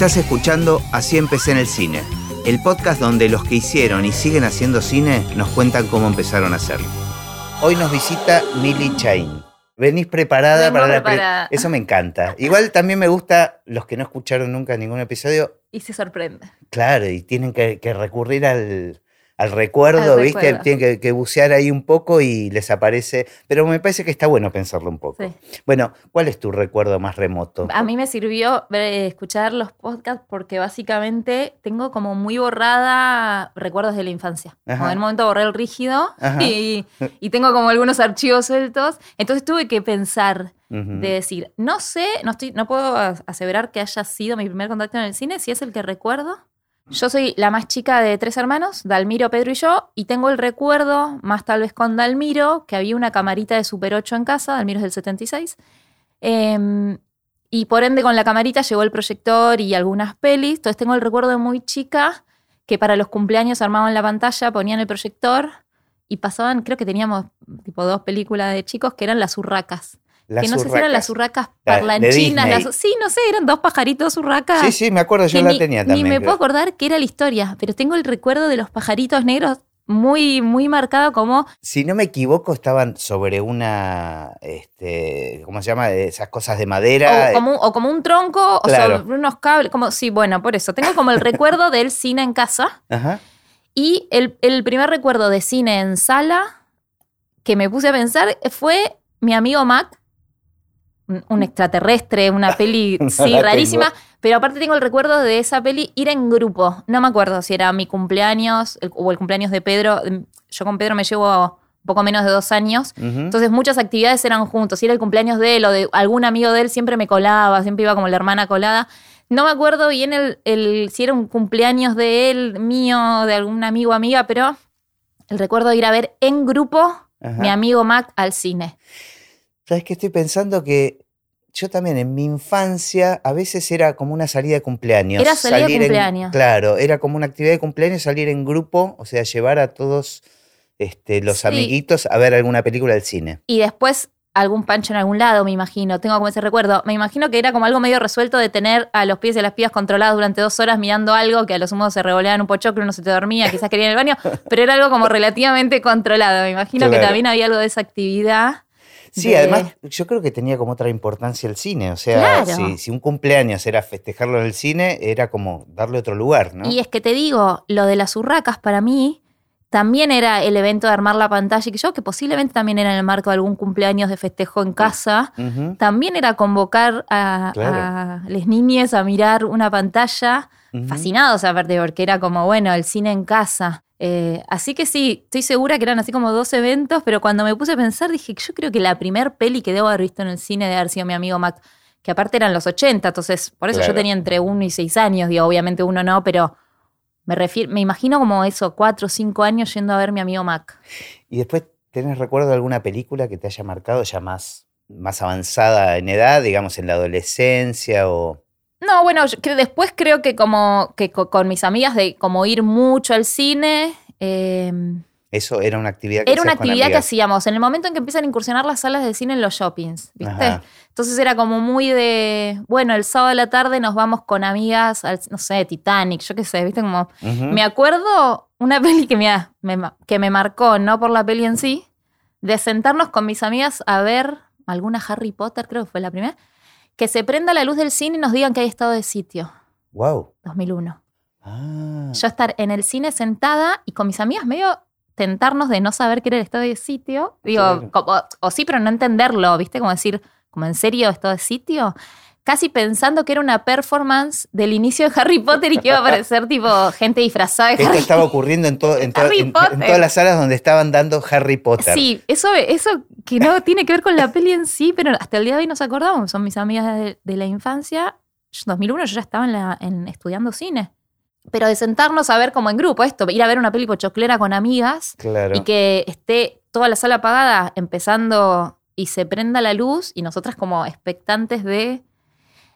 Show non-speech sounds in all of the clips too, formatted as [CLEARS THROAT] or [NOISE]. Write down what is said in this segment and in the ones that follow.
Estás escuchando Así empecé en el cine, el podcast donde los que hicieron y siguen haciendo cine nos cuentan cómo empezaron a hacerlo. Hoy nos visita Mili Chain. Venís preparada Vengo para la... pre-. Eso me encanta. Igual también me gusta los que no escucharon nunca ningún episodio, Y se sorprende. claro, y tienen que, que recurrir al, al recuerdo, Al ¿viste? recuerdo. Tienen que, que bucear ahí un poco y les aparece... Pero me parece que está bueno pensarlo un poco. Sí. Bueno, ¿cuál es tu recuerdo más remoto? A mí me sirvió eh, escuchar los podcasts porque básicamente tengo como muy borrada recuerdos de la infancia. Como en un momento borré el rígido y, y tengo como algunos archivos sueltos. Entonces tuve que pensar de decir, no sé, no, estoy, no puedo as- aseverar que haya sido mi primer contacto en el cine, si es el que recuerdo. Yo soy la más chica de tres hermanos, Dalmiro, Pedro y yo, y tengo el recuerdo, más tal vez con Dalmiro, que había una camarita de Super 8 en casa, Dalmiro es del 76, em, y por ende con la camarita llegó el proyector y algunas pelis, entonces tengo el recuerdo muy chica que para los cumpleaños armaban la pantalla, ponían el proyector y pasaban, creo que teníamos tipo dos películas de chicos que eran las urracas Las que no sé si eran las urracas. parlanchinas. Las- sí, no sé, eran dos pajaritos urracas. Sí, sí, me acuerdo, yo la ni, tenía ni también. me creo. puedo acordar qué era la historia, pero tengo el recuerdo de los pajaritos negros muy, muy marcado como Si no me equivoco, estaban sobre una, este, ¿cómo se llama? Esas cosas de madera. o, como, un- o como un tronco o sobre unos cables, como sí, bueno, por eso tengo como el [LAUGHS] recuerdo del cine en casa Ajá. y el, el primer recuerdo de cine en sala que me puse a pensar fue mi amigo Mac, un, extraterrestre, una [LAUGHS] peli, sí, rarísima, tengo. pero aparte tengo el recuerdo de esa peli ir en grupo. No me acuerdo si era mi cumpleaños el- o el cumpleaños de Pedro. Yo con Pedro me llevo poco menos de dos años. Entonces muchas actividades eran juntos. Si era el cumpleaños de él o de algún amigo de él, siempre me colaba, siempre iba como la hermana colada. No me acuerdo bien el, el- si era un cumpleaños de él, mío, de algún amigo o amiga, pero el recuerdo de ir a ver en grupo Ajá. mi amigo Mac al cine. ¿Sabes qué? Estoy pensando que yo también en mi infancia a veces era como una salida de cumpleaños. Era salida de salir en- cumpleaños. claro, era como una actividad de cumpleaños, salir en grupo, o sea, llevar a todos este, los Sí. amiguitos a ver alguna película del cine. Y después algún pancho en algún lado, me imagino. Tengo como ese recuerdo. Me imagino que era como algo medio resuelto de tener a los pies y a las pibas controlados durante dos horas mirando algo que a lo sumo se revoleaban un pochoclo, uno se te dormía, quizás quería ir al baño, [LAUGHS] pero era algo como relativamente controlado. Me imagino que también había algo de esa actividad. Sí, de- además yo creo que tenía como otra importancia el cine, o sea, Claro. si, si un cumpleaños era festejarlo en el cine, era como darle otro lugar, ¿no? Y es que te digo, lo de las urracas para mí también era el evento de armar la pantalla y que yo, que posiblemente también era en el marco de algún cumpleaños de festejo en casa. También era convocar a, Claro. a las niñas a mirar una pantalla ujú. fascinados aparte, porque era como, bueno, el cine en casa. Eh, así que sí, estoy segura que eran así como dos eventos, pero cuando me puse a pensar dije, yo creo que la primer peli que debo haber visto en el cine debe haber sido mi amigo Mac, que aparte eran los 80, entonces por eso Claro. yo tenía entre uno y seis años, digo, obviamente uno no, pero me refiero, me imagino como eso, cuatro o cinco años yendo a ver mi amigo Mac. Y después, ¿tenés recuerdo de alguna película que te haya marcado ya más, más avanzada en edad, digamos en la adolescencia o... No, bueno, yo que después creo que como que co- con mis amigas de como ir mucho al cine, eh, Eso era una actividad que Era una hacías con actividad que amigas? hacíamos en el momento en que empiezan a incursionar las salas de cine en los shoppings, ¿viste? Ajá. Entonces era como muy de, bueno, el sábado a la tarde nos vamos con amigas al, no sé, Titanic, yo qué sé, ¿viste? Como, Ujú. me acuerdo una [LAUGHS] peli que me, me ma- que me marcó, no por la peli en sí, de sentarnos con mis amigas a ver alguna Harry Potter, creo que fue la primera, que se prenda la luz del cine y nos digan que hay estado de sitio, Wow. 2001. Ah, Yo estar en el cine sentada y con mis amigas medio tentarnos de no saber qué era el estado de sitio. Digo, Claro. como- o sí, pero no entenderlo, ¿viste? Como decir, como en serio estado de sitio. Casi pensando que era una performance del inicio de Harry Potter y que iba a aparecer tipo gente disfrazada de esto Harry estaba ocurriendo en, to- en to- Harry en- en Potter. todas las salas donde estaban dando Harry Potter. Sí, eso, eso que no tiene que ver con la peli en sí, pero hasta el día de hoy nos acordamos. Son mis amigas de, de la infancia. Yo, 2001 yo ya estaba en la- en- estudiando cine. Pero de sentarnos a ver como en grupo esto, ir a ver una peli pochoclera con amigas Claro. y que esté toda la sala apagada empezando y se prenda la luz y nosotras como expectantes de...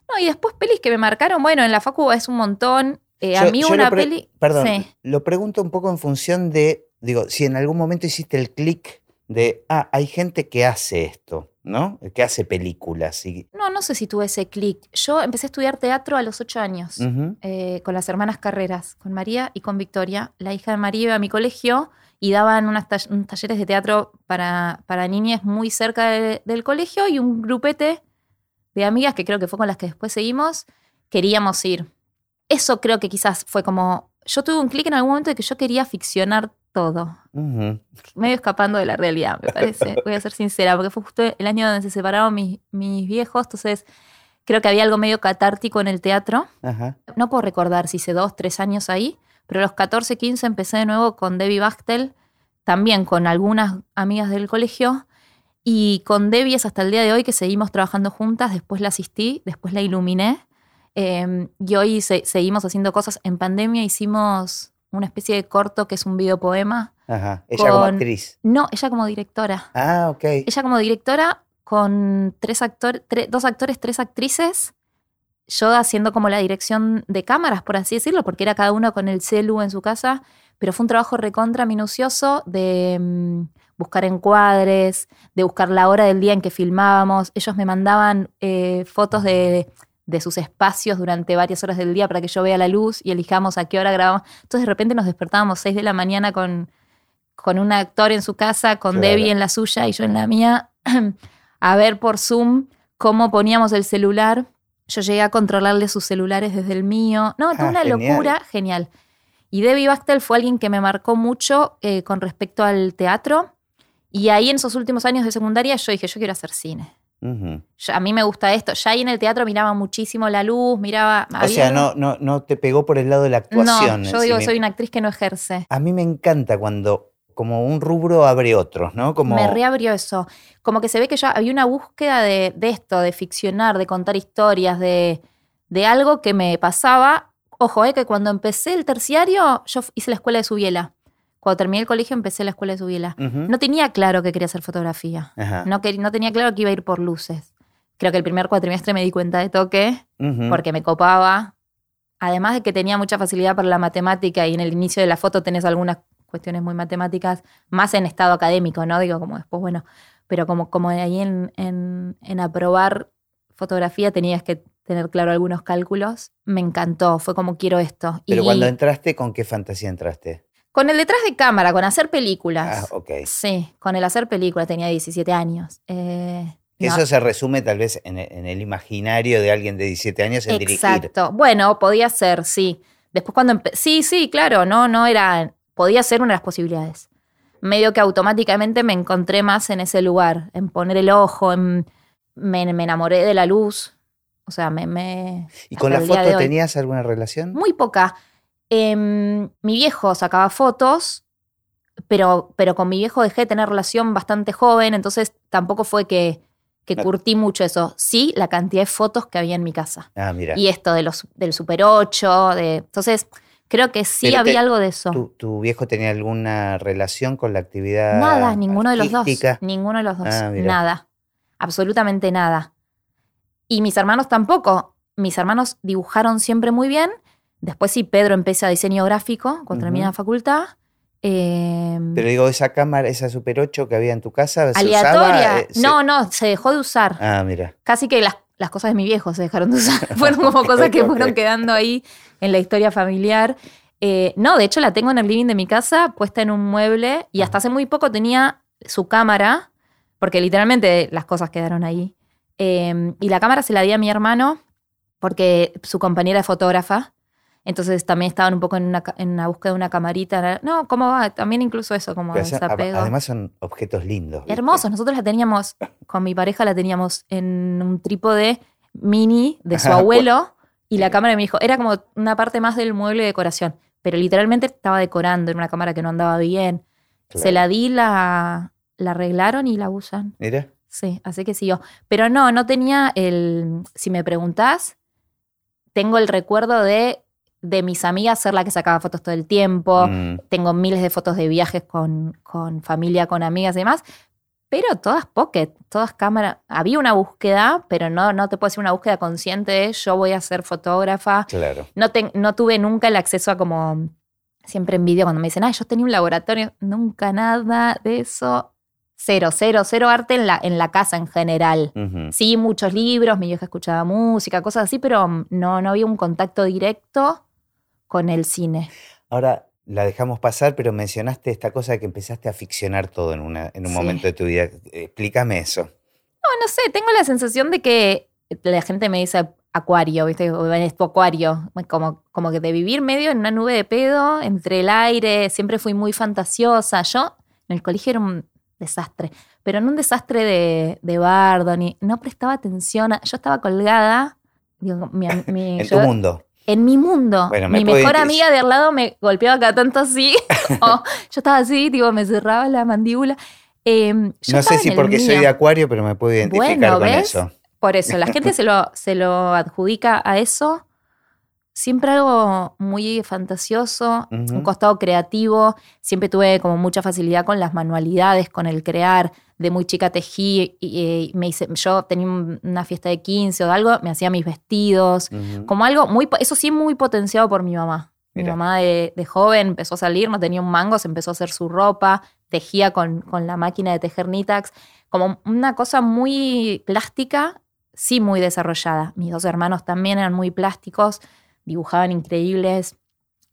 No, y después pelis que me marcaron, bueno, en la facu es un montón. Eh, a mí una peli... Perdón, Sí. lo pregunto un poco en función de, digo, si en algún momento hiciste el clic de, ah, hay gente que hace esto, ¿no? Que hace películas. Y... No, no sé si tuve ese clic. Yo empecé a estudiar teatro a los ocho años eh, con las hermanas Carreras, con María y con Victoria. La hija de María iba a mi colegio y daban unas unos talleres de teatro para, para niñas muy cerca de- del colegio y un grupete de amigas, que creo que fue con las que después seguimos, queríamos ir. Eso creo que quizás fue como... Yo tuve un clic en algún momento de que yo quería ficcionar todo. Medio escapando de la realidad, me parece. [LAUGHS] Voy a ser sincera, porque fue justo el año donde se separaron mis, mis viejos, entonces creo que había algo medio catártico en el teatro. Ajá. No puedo recordar si hice dos, tres años ahí, pero a los 14, 15 empecé de nuevo con Debbie Bachtel, también con algunas amigas del colegio. Y con Debbie es hasta el día de hoy que seguimos trabajando juntas. Después la asistí, después la iluminé. eh, y hoy se- seguimos haciendo cosas. En pandemia hicimos una especie de corto que es un videopoema. Ajá. Ella como actriz. No, ella como directora. Ah, ok. Ella como directora con tres actores, dos actores, tres actrices. Yo haciendo como la dirección de cámaras, por así decirlo, porque era cada uno con el celu en su casa. Pero fue un trabajo recontra minucioso de mm, buscar encuadres, de buscar la hora del día en que filmábamos. Ellos me mandaban eh, fotos de, de sus espacios durante varias horas del día para que yo vea la luz y elijamos a qué hora grabamos. Entonces de repente nos despertábamos 6 de la mañana con, con un actor en su casa, con Claro. Debbie en la suya y yo en la mía, [CLEARS THROAT] a ver por Zoom cómo poníamos el celular. Yo llegué a controlarle sus celulares desde el mío. No, toda Ah, una genial. locura, genial. Y Debbie Bachtel fue alguien que me marcó mucho eh, con respecto al teatro. Y ahí en esos últimos años de secundaria yo dije, yo quiero hacer cine. Yo- a mí me gusta esto. Ya ahí en el teatro miraba muchísimo la luz, miraba... O había sea, no, no, no te pegó por el lado de la actuación. No, yo digo, soy una actriz que no ejerce. A mí me encanta cuando como un rubro abre otros, ¿no? Como... Me reabrió eso. Como que se ve que ya había una búsqueda de, de esto, de ficcionar, de contar historias, de, de algo que me pasaba. Ojo, eh, que cuando empecé el terciario, yo hice la escuela de Subiela. Cuando terminé el colegio, empecé la escuela de Subiela. Ujú. No tenía claro que quería hacer fotografía. No, que, no tenía claro que iba a ir por luces. Creo que el primer cuatrimestre me di cuenta de toque porque me copaba. Además de que tenía mucha facilidad para la matemática y en el inicio de la foto tenés algunas cuestiones muy matemáticas, más en estado académico, ¿no? Digo, como después, bueno, pero como, como ahí en, en, en aprobar fotografía tenías que tener claro algunos cálculos. Me encantó, fue como quiero esto. Pero y cuando entraste, ¿con qué fantasía entraste? Con el detrás de cámara, con hacer películas. Ah, ok. Sí, con el hacer películas, tenía 17 años. Eh, no, Eso se resume tal vez en el, en el imaginario de alguien de 17 años en dirigir. Exacto. Bueno, podía ser, sí. Después cuando sí, sí, claro, no, no era, podía ser una de las posibilidades. Medio que automáticamente me encontré más en ese lugar, en poner el ojo, en, me, me enamoré de la luz. O sea, me, me ¿Y con la foto tenías alguna relación? muy poca. Em, mi viejo sacaba fotos, pero, pero con mi viejo dejé de tener relación bastante joven, entonces tampoco fue que, que curtí mucho eso. Sí, la cantidad de fotos que había en mi casa. Ah, mira. Y esto de los, del Super 8, de, entonces creo que sí Pero te- había algo de eso. ¿Tu, tu viejo tenía alguna relación con la actividad Nada, ninguno de los dos. Ninguno de los dos. Ah, nada. Absolutamente nada. Y mis hermanos tampoco. Mis hermanos dibujaron siempre muy bien. Después sí, Pedro empieza diseño gráfico cuando Ujú. termina la facultad. Eh, Pero digo, esa cámara, esa Super 8 que había en tu casa, ¿se aleatoria. usaba? Eh, se- No, no, se dejó de usar. Ah, mira. Casi que las, las cosas de mi viejo se dejaron de usar. [LAUGHS] Fueron como cosas que Ok. fueron quedando ahí en la historia familiar. Eh, no, de hecho la tengo en el living de mi casa, puesta en un mueble, y hasta hace muy poco tenía su cámara, porque literalmente las cosas quedaron ahí. Eh, y la cámara se la di a mi hermano, porque su compañera es fotógrafa. Entonces también estaban un poco en una, en una búsqueda de una camarita. No, ¿cómo va? También incluso eso, como Pero desapego. además son objetos lindos. ¿viste? Hermosos. Nosotros la teníamos, con mi pareja la teníamos en un trípode mini de su abuelo y la cámara de mi hijo. Era como una parte más del mueble de decoración. Pero literalmente estaba decorando en una cámara que no andaba bien. Se la di, la, la arreglaron y la usan. Mira. Sí, así que siguió. Pero no, no tenía el. Si me preguntás, tengo el recuerdo de, de mis amigas ser la que sacaba fotos todo el tiempo Mm, tengo miles de fotos de viajes con, con familia, con amigas y demás, pero todas pocket, todas cámara. Había una búsqueda, pero no, no te puedo decir una búsqueda consciente de yo voy a ser fotógrafa. claro. No, te- no tuve nunca el acceso a como, siempre en vídeo cuando me dicen, ah, yo tenía un laboratorio, nunca nada de eso. cero, cero, cero arte en la, en la casa en general. Sí, muchos libros, mi vieja escuchaba música, cosas así, pero mm, no, no había un contacto directo con el cine. Ahora la dejamos pasar, pero mencionaste esta cosa de que empezaste a ficcionar todo en, una, en un Sí. momento de tu vida. Explícame eso. No, no sé, tengo la sensación de que la gente me dice acuario, ¿viste? O Es tu acuario, como, como que de vivir medio en una nube de pedo, entre el aire, siempre fui muy fantasiosa. Yo en el colegio era un desastre, pero no un desastre de, de bardo, ni, no prestaba atención. a- yo estaba colgada, digo, mi, mi- [LAUGHS] En yo- tu mundo. En mi mundo. Bueno, me mi mejor amiga de al lado me golpeaba cada tanto así. [LAUGHS] o yo estaba así, tipo, me cerraba la mandíbula. Em, yo No sé si porque soy de acuario, pero me puedo identificar Bueno, con ¿ves? eso. Por eso, la gente se lo, [LAUGHS] se lo adjudica a eso. Siempre algo muy fantasioso, un costado creativo. Siempre tuve como mucha facilidad con las manualidades, con el crear. De muy chica tejí y, y me hice, yo tenía un- una fiesta de 15 o algo, me hacía mis vestidos. Como algo muy, eso sí, muy potenciado por mi mamá. Mi mamá de, de joven empezó a salir, no tenía un mango, se empezó a hacer su ropa, tejía con, con la máquina de tejer Nitax. Como una cosa muy plástica, sí muy desarrollada. Mis dos hermanos también eran muy plásticos, dibujaban increíbles.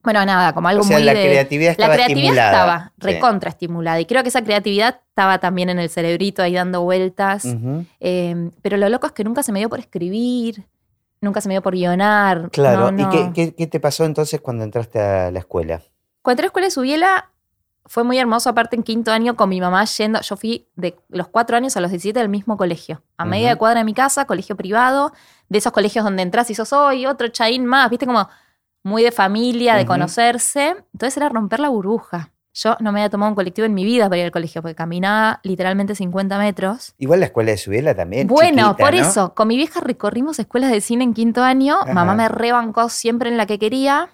Bueno, nada, como algo o sea, muy la de... creatividad estaba la creatividad estimulada. estaba recontra estimulada y creo que esa creatividad estaba también en el cerebrito ahí dando vueltas. Eh, pero lo loco es que nunca se me dio por escribir, nunca se me dio por guionar. Claro. no, ¿Y qué, qué- qué te pasó entonces cuando entraste a la escuela? Cuando entré a la escuela de Subiela fue muy hermoso, aparte en quinto año con mi mamá yendo, yo fui de los cuatro años a los 17 del mismo colegio, a media de cuadra de mi casa, colegio privado, de esos colegios donde entras y sos hoy otro chaín más, viste como muy de familia, de conocerse. Entonces era romper la burbuja. Yo no me había tomado un colectivo en mi vida para ir al colegio, porque caminaba literalmente 50 metros. Igual la escuela de Subiela también. Bueno, chiquita, por ¿no? eso, con mi vieja recorrimos escuelas de cine en quinto año. Ajá. Mamá me rebancó siempre en la que quería.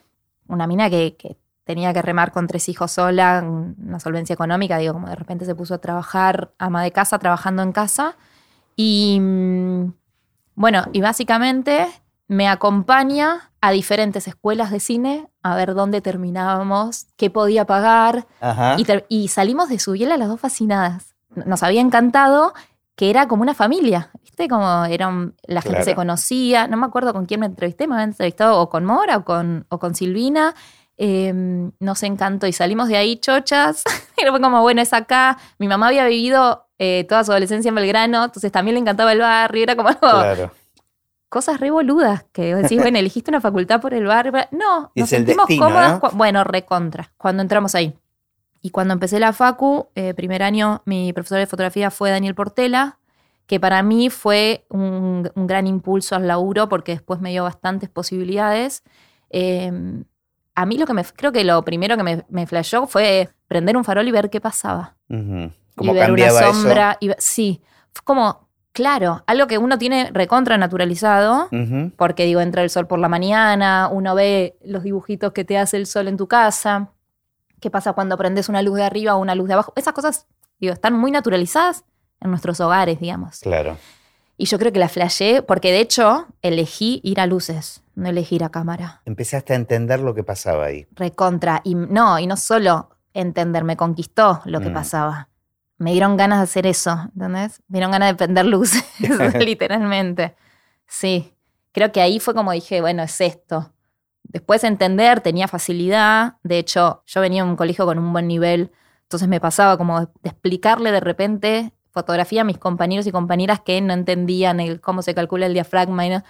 Una mina que, que tenía que remar con tres hijos sola, una solvencia económica, digo, como de repente se puso a trabajar, ama de casa, trabajando en casa. Y mm, bueno, y básicamente me acompaña a diferentes escuelas de cine a ver dónde terminábamos, qué podía pagar. Ajá. Y, y salimos de Subiela las dos fascinadas. Nos había encantado que era como una familia, ¿viste? Como eran, la gente Claro. se conocía. No me acuerdo con quién me entrevisté, me había entrevistado o con Mora o con, o con Silvina. Eh, nos encantó y salimos de ahí chochas. [LAUGHS] Era fue como, bueno, es acá. Mi mamá había vivido eh, toda su adolescencia en Belgrano, entonces también le encantaba el barrio. Era como algo, Claro. Cosas re boludas que decís, bueno, elegiste una facultad por el barrio. No, [LAUGHS] Y nos sentimos destino, cómodas. ¿no? Bueno, recontra, cuando entramos ahí. Y cuando empecé la facu, eh, primer año, mi profesor de fotografía fue Daniel Portela, que para mí fue un, un gran impulso al laburo porque después me dio bastantes posibilidades. Eh, a mí lo que me, creo que lo primero que me, me flashó fue prender un farol y ver qué pasaba y ¿Cómo ver una eso? sombra. Y, sí, fue como, claro, algo que uno tiene recontra naturalizado, porque digo, entra el sol por la mañana, uno ve los dibujitos que te hace el sol en tu casa, qué pasa cuando prendes una luz de arriba o una luz de abajo. Esas cosas, digo, están muy naturalizadas en nuestros hogares, digamos. Claro. Y yo creo que la flashé, porque de hecho elegí ir a luces, no elegí ir a cámara. Empezaste a entender lo que pasaba ahí. recontra. Y no, y no solo entender, me conquistó lo que Mm. pasaba. Me dieron ganas de hacer eso, ¿entendés? Me dieron ganas de prender luces, [LAUGHS] [LAUGHS] literalmente. Sí, creo que ahí fue como dije, bueno, es esto. Después entender, tenía facilidad. De hecho, yo venía de un colegio con un buen nivel, entonces me pasaba como de explicarle de repente fotografía a mis compañeros y compañeras que no entendían el, cómo se calcula el diafragma, y no-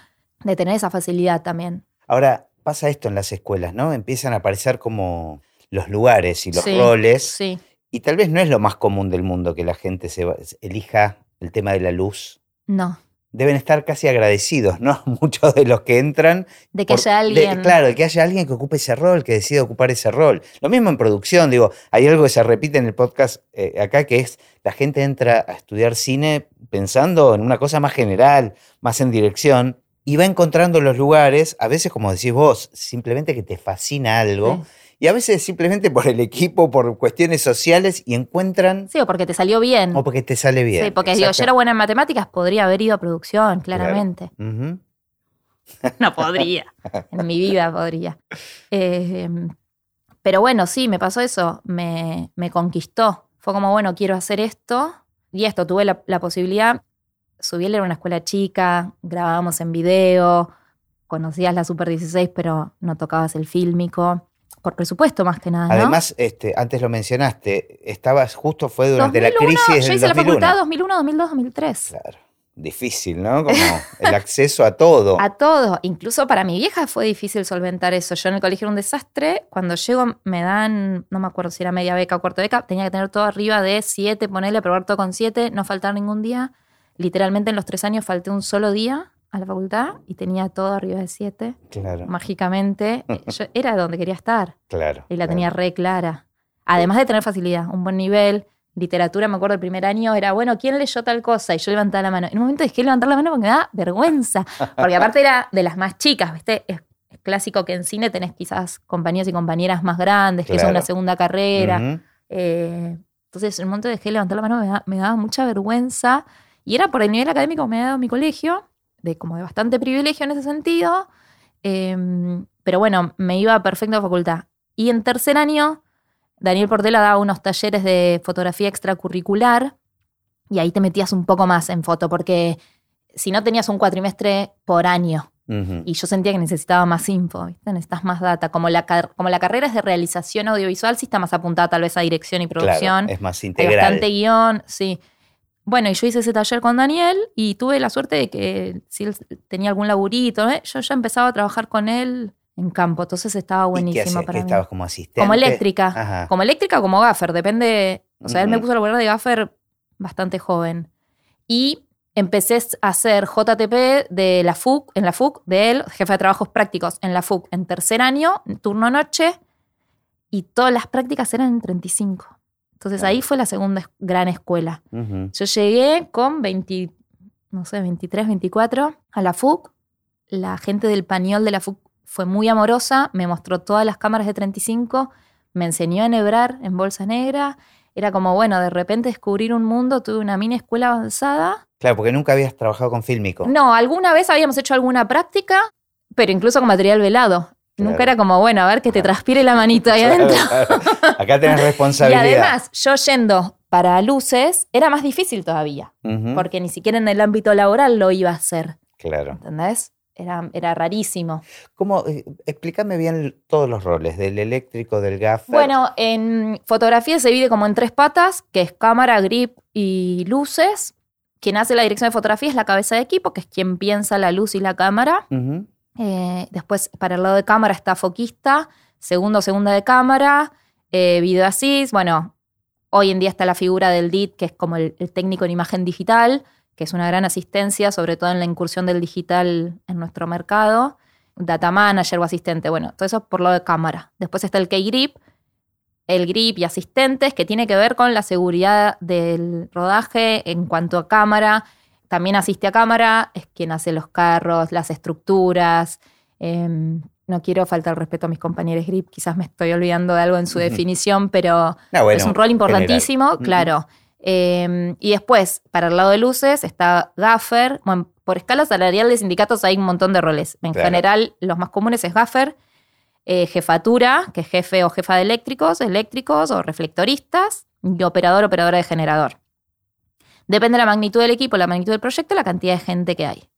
de tener esa facilidad también. Ahora, pasa esto en las escuelas, ¿no? Empiezan a aparecer como los lugares y los Sí, roles. Sí. Y tal vez no es lo más común del mundo que la gente se elija el tema de la luz. No. Deben estar casi agradecidos, ¿no? [LAUGHS] Muchos de los que entran. De que por- haya de- alguien. claro, de que haya alguien que ocupe ese rol, que decida ocupar ese rol. Lo mismo en producción, digo, hay algo que se repite en el podcast eh, acá, que es la gente entra a estudiar cine pensando en una cosa más general, más en dirección, y va encontrando los lugares, a veces como decís vos, simplemente que te fascina algo, Sí. Y a veces simplemente por el equipo, por cuestiones sociales, y encuentran, Sí, o porque te salió bien. o porque te sale bien. sí, porque digo, yo era buena en matemáticas, podría haber ido a producción, claramente. [LAUGHS] No podría. en mi vida podría. Eh, pero bueno, sí, me pasó eso. Me, me conquistó. Fue como, bueno, quiero hacer esto. Y esto, tuve la, la posibilidad, Subiel era una escuela chica, grabábamos en video, conocías la Super 16, pero no tocabas el fílmico. Por presupuesto, más que nada. ¿no? Además, este, antes lo mencionaste, estabas justo, fue durante 2001, la crisis Yo del hice la 2001. facultad 2001, 2002, 2003. Claro, difícil, ¿no? Como el acceso a todo. [LAUGHS] A todo. Incluso para mi vieja fue difícil solventar eso. Yo en el colegio era un desastre. Cuando llego me dan, no me acuerdo si era media beca o cuarto beca, tenía que tener todo arriba de 7, ponerle, probar todo con 7, no faltar ningún día. Literalmente en los tres años falté un solo día a la facultad y tenía todo arriba de 7. Claro, Mágicamente. [LAUGHS] Yo era donde quería estar claro. y la claro. tenía re clara. Además de tener facilidad, un buen nivel. Literatura, me acuerdo el primer año, era, bueno, ¿quién leyó tal cosa? Y yo levantaba la mano. En un momento dejé de levantar la mano porque me da vergüenza. Porque aparte era de las más chicas, ¿viste? Es, es clásico que en cine tenés quizás compañeros y compañeras más grandes, que son una segunda carrera. Eh, entonces, en un momento dejé de levantar la mano, me, da- me daba mucha vergüenza. Y era por el nivel académico que me había dado mi colegio, de como de bastante privilegio en ese sentido. Eh, pero bueno, me iba perfecto a facultad. Y en tercer año, Daniel Portela daba unos talleres de fotografía extracurricular y ahí te metías un poco más en foto, porque si no tenías un cuatrimestre por año y yo sentía que necesitaba más info, ¿viste? necesitas más data. Como la, car- como la carrera es de realización audiovisual, sí está más apuntada tal vez a dirección y producción. Claro, es más Hay integral. bastante guion, sí. Bueno, y yo hice ese taller con Daniel y tuve la suerte de que si él tenía algún laburito, ¿eh? yo ya empezaba a trabajar con él en campo, entonces estaba ¿Y qué buenísimo hacías? para ¿Que mí. estabas como asistente? Como eléctrica. Ajá. Como eléctrica o como gaffer, depende. O sea, él me puso a laburar de gaffer bastante joven. Y empecé a hacer JTP de la FUC, en la FUC, de él, jefe de trabajos prácticos en la FUC, en tercer año, turno noche, y todas las prácticas eran en 35. Entonces ahí fue la segunda gran escuela. Yo llegué con 20, no sé, 23, 24 a la FUC. La gente del pañol de la FUC fue muy amorosa, me mostró todas las cámaras de 35, me enseñó a enhebrar en bolsa negra. Era como, bueno, de repente descubrir un mundo, tuve una mini escuela avanzada. Claro, porque nunca habías trabajado con fílmico. No, alguna vez habíamos hecho alguna práctica, pero incluso con material velado. Claro. Nunca era como, bueno, a ver que te transpire la manito ahí adentro. [LAUGHS] Acá tenés Y responsabilidad. además, yo yendo para luces, era más difícil todavía porque ni siquiera en el ámbito laboral lo iba a hacer, Claro. ¿entendés? Era, era rarísimo. ¿Cómo? eh, explícame bien todos los roles, del eléctrico, del gaffer. Bueno, en fotografía se divide como en tres patas, que es cámara, grip y luces. Quien hace la dirección de fotografía es la cabeza de equipo, que es quien piensa la luz y la cámara. Eh, después, para el lado de cámara está foquista, segundo, segunda de cámara, eh, video assist. Bueno, hoy en día está la figura del DIT, que es como el, técnico en imagen digital, que es una gran asistencia, sobre todo en la incursión del digital en nuestro mercado. Data manager o asistente, bueno, todo eso por lo de cámara. Después está el K-Grip, el grip y asistentes, que tiene que ver con la seguridad del rodaje en cuanto a cámara. También asiste a cámara, es quien hace los carros, las estructuras. Em, no quiero faltar el respeto a mis compañeros grip, quizás me estoy olvidando de algo en su definición, pero Ah, bueno, es un rol importantísimo, claro. Eh, y después, para el lado de luces, está gaffer. Bueno, por escala salarial de sindicatos hay un montón de roles. En Claro. general, los más comunes es gaffer, eh, jefatura, que es jefe o jefa de eléctricos, eléctricos o reflectoristas, y operador, operadora de generador. Depende de la magnitud del equipo, la magnitud del proyecto, la cantidad de gente que hay.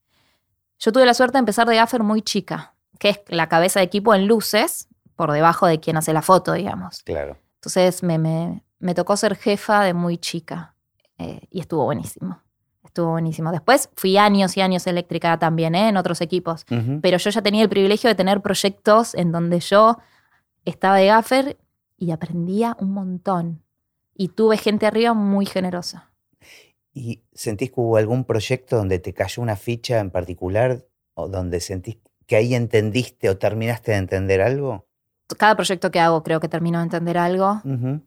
Yo tuve la suerte de empezar de gaffer muy chica, que es la cabeza de equipo en luces, por debajo de quien hace la foto, digamos. Claro. Entonces me, me- me tocó ser jefa de muy chica eh, y estuvo buenísimo. Estuvo buenísimo. Después fui años y años eléctrica también, ¿eh? en otros equipos. Pero yo ya tenía el privilegio de tener proyectos en donde yo estaba de gaffer y aprendía un montón. Y tuve gente arriba muy generosa. ¿Y sentís que hubo algún proyecto donde te cayó una ficha en particular o donde sentís que ahí entendiste o terminaste de entender algo? Cada proyecto que hago creo que termino de entender algo.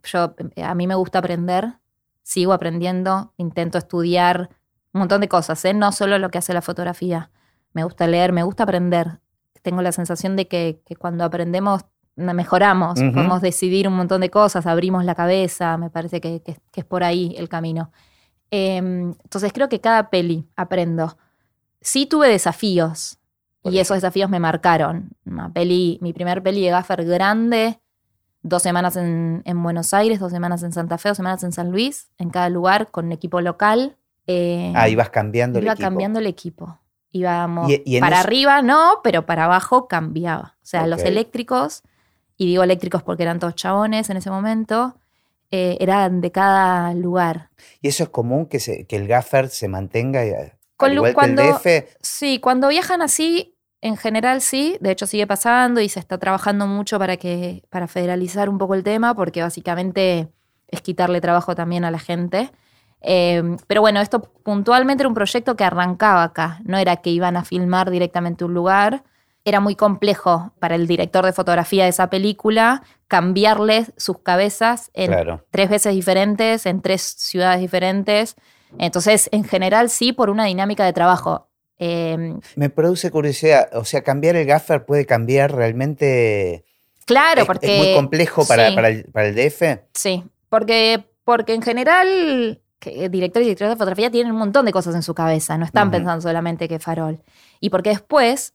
Yo, eh, a mí me gusta aprender, sigo aprendiendo, intento estudiar un montón de cosas, ¿eh? no solo lo que hace la fotografía. Me gusta leer, me gusta aprender. Tengo la sensación de que, que cuando aprendemos mejoramos, podemos decidir un montón de cosas, abrimos la cabeza, me parece que, que- que es por ahí el camino. Em, entonces creo que cada peli aprendo. Sí tuve desafíos y esos desafíos me marcaron. Una peli, mi primer peli de gaffer grande, dos semanas en, en Buenos Aires, dos semanas en Santa Fe, dos semanas en San Luis, en cada lugar con un equipo local. Eh, Ah, ibas cambiando el iba equipo. cambiando el equipo. Íbamos Y- para eso- arriba, no, pero para abajo cambiaba. O sea, los eléctricos, y digo eléctricos porque eran todos chabones en ese momento, eh, eran de cada lugar. Y eso es común que, se, que el gaffer se mantenga eh, Con al lu- igual cuando- que el DF. Sí, cuando viajan así, en general sí, de hecho sigue pasando y se está trabajando mucho para que para federalizar un poco el tema, porque básicamente es quitarle trabajo también a la gente. Eh, pero bueno, esto puntualmente era un proyecto que arrancaba acá, no era que iban a filmar directamente un lugar. Era muy complejo para el director de fotografía de esa película cambiarles sus cabezas en Claro. tres veces diferentes, en tres ciudades diferentes. Entonces, en general, sí, por una dinámica de trabajo. Eh, Me produce curiosidad, o sea, cambiar el gaffer puede cambiar realmente. claro, es, porque. es muy complejo para, sí, para, el, para el DF. Sí, porque, porque en general, directores y directores de fotografía tienen un montón de cosas en su cabeza, no están pensando solamente que farol. Y porque después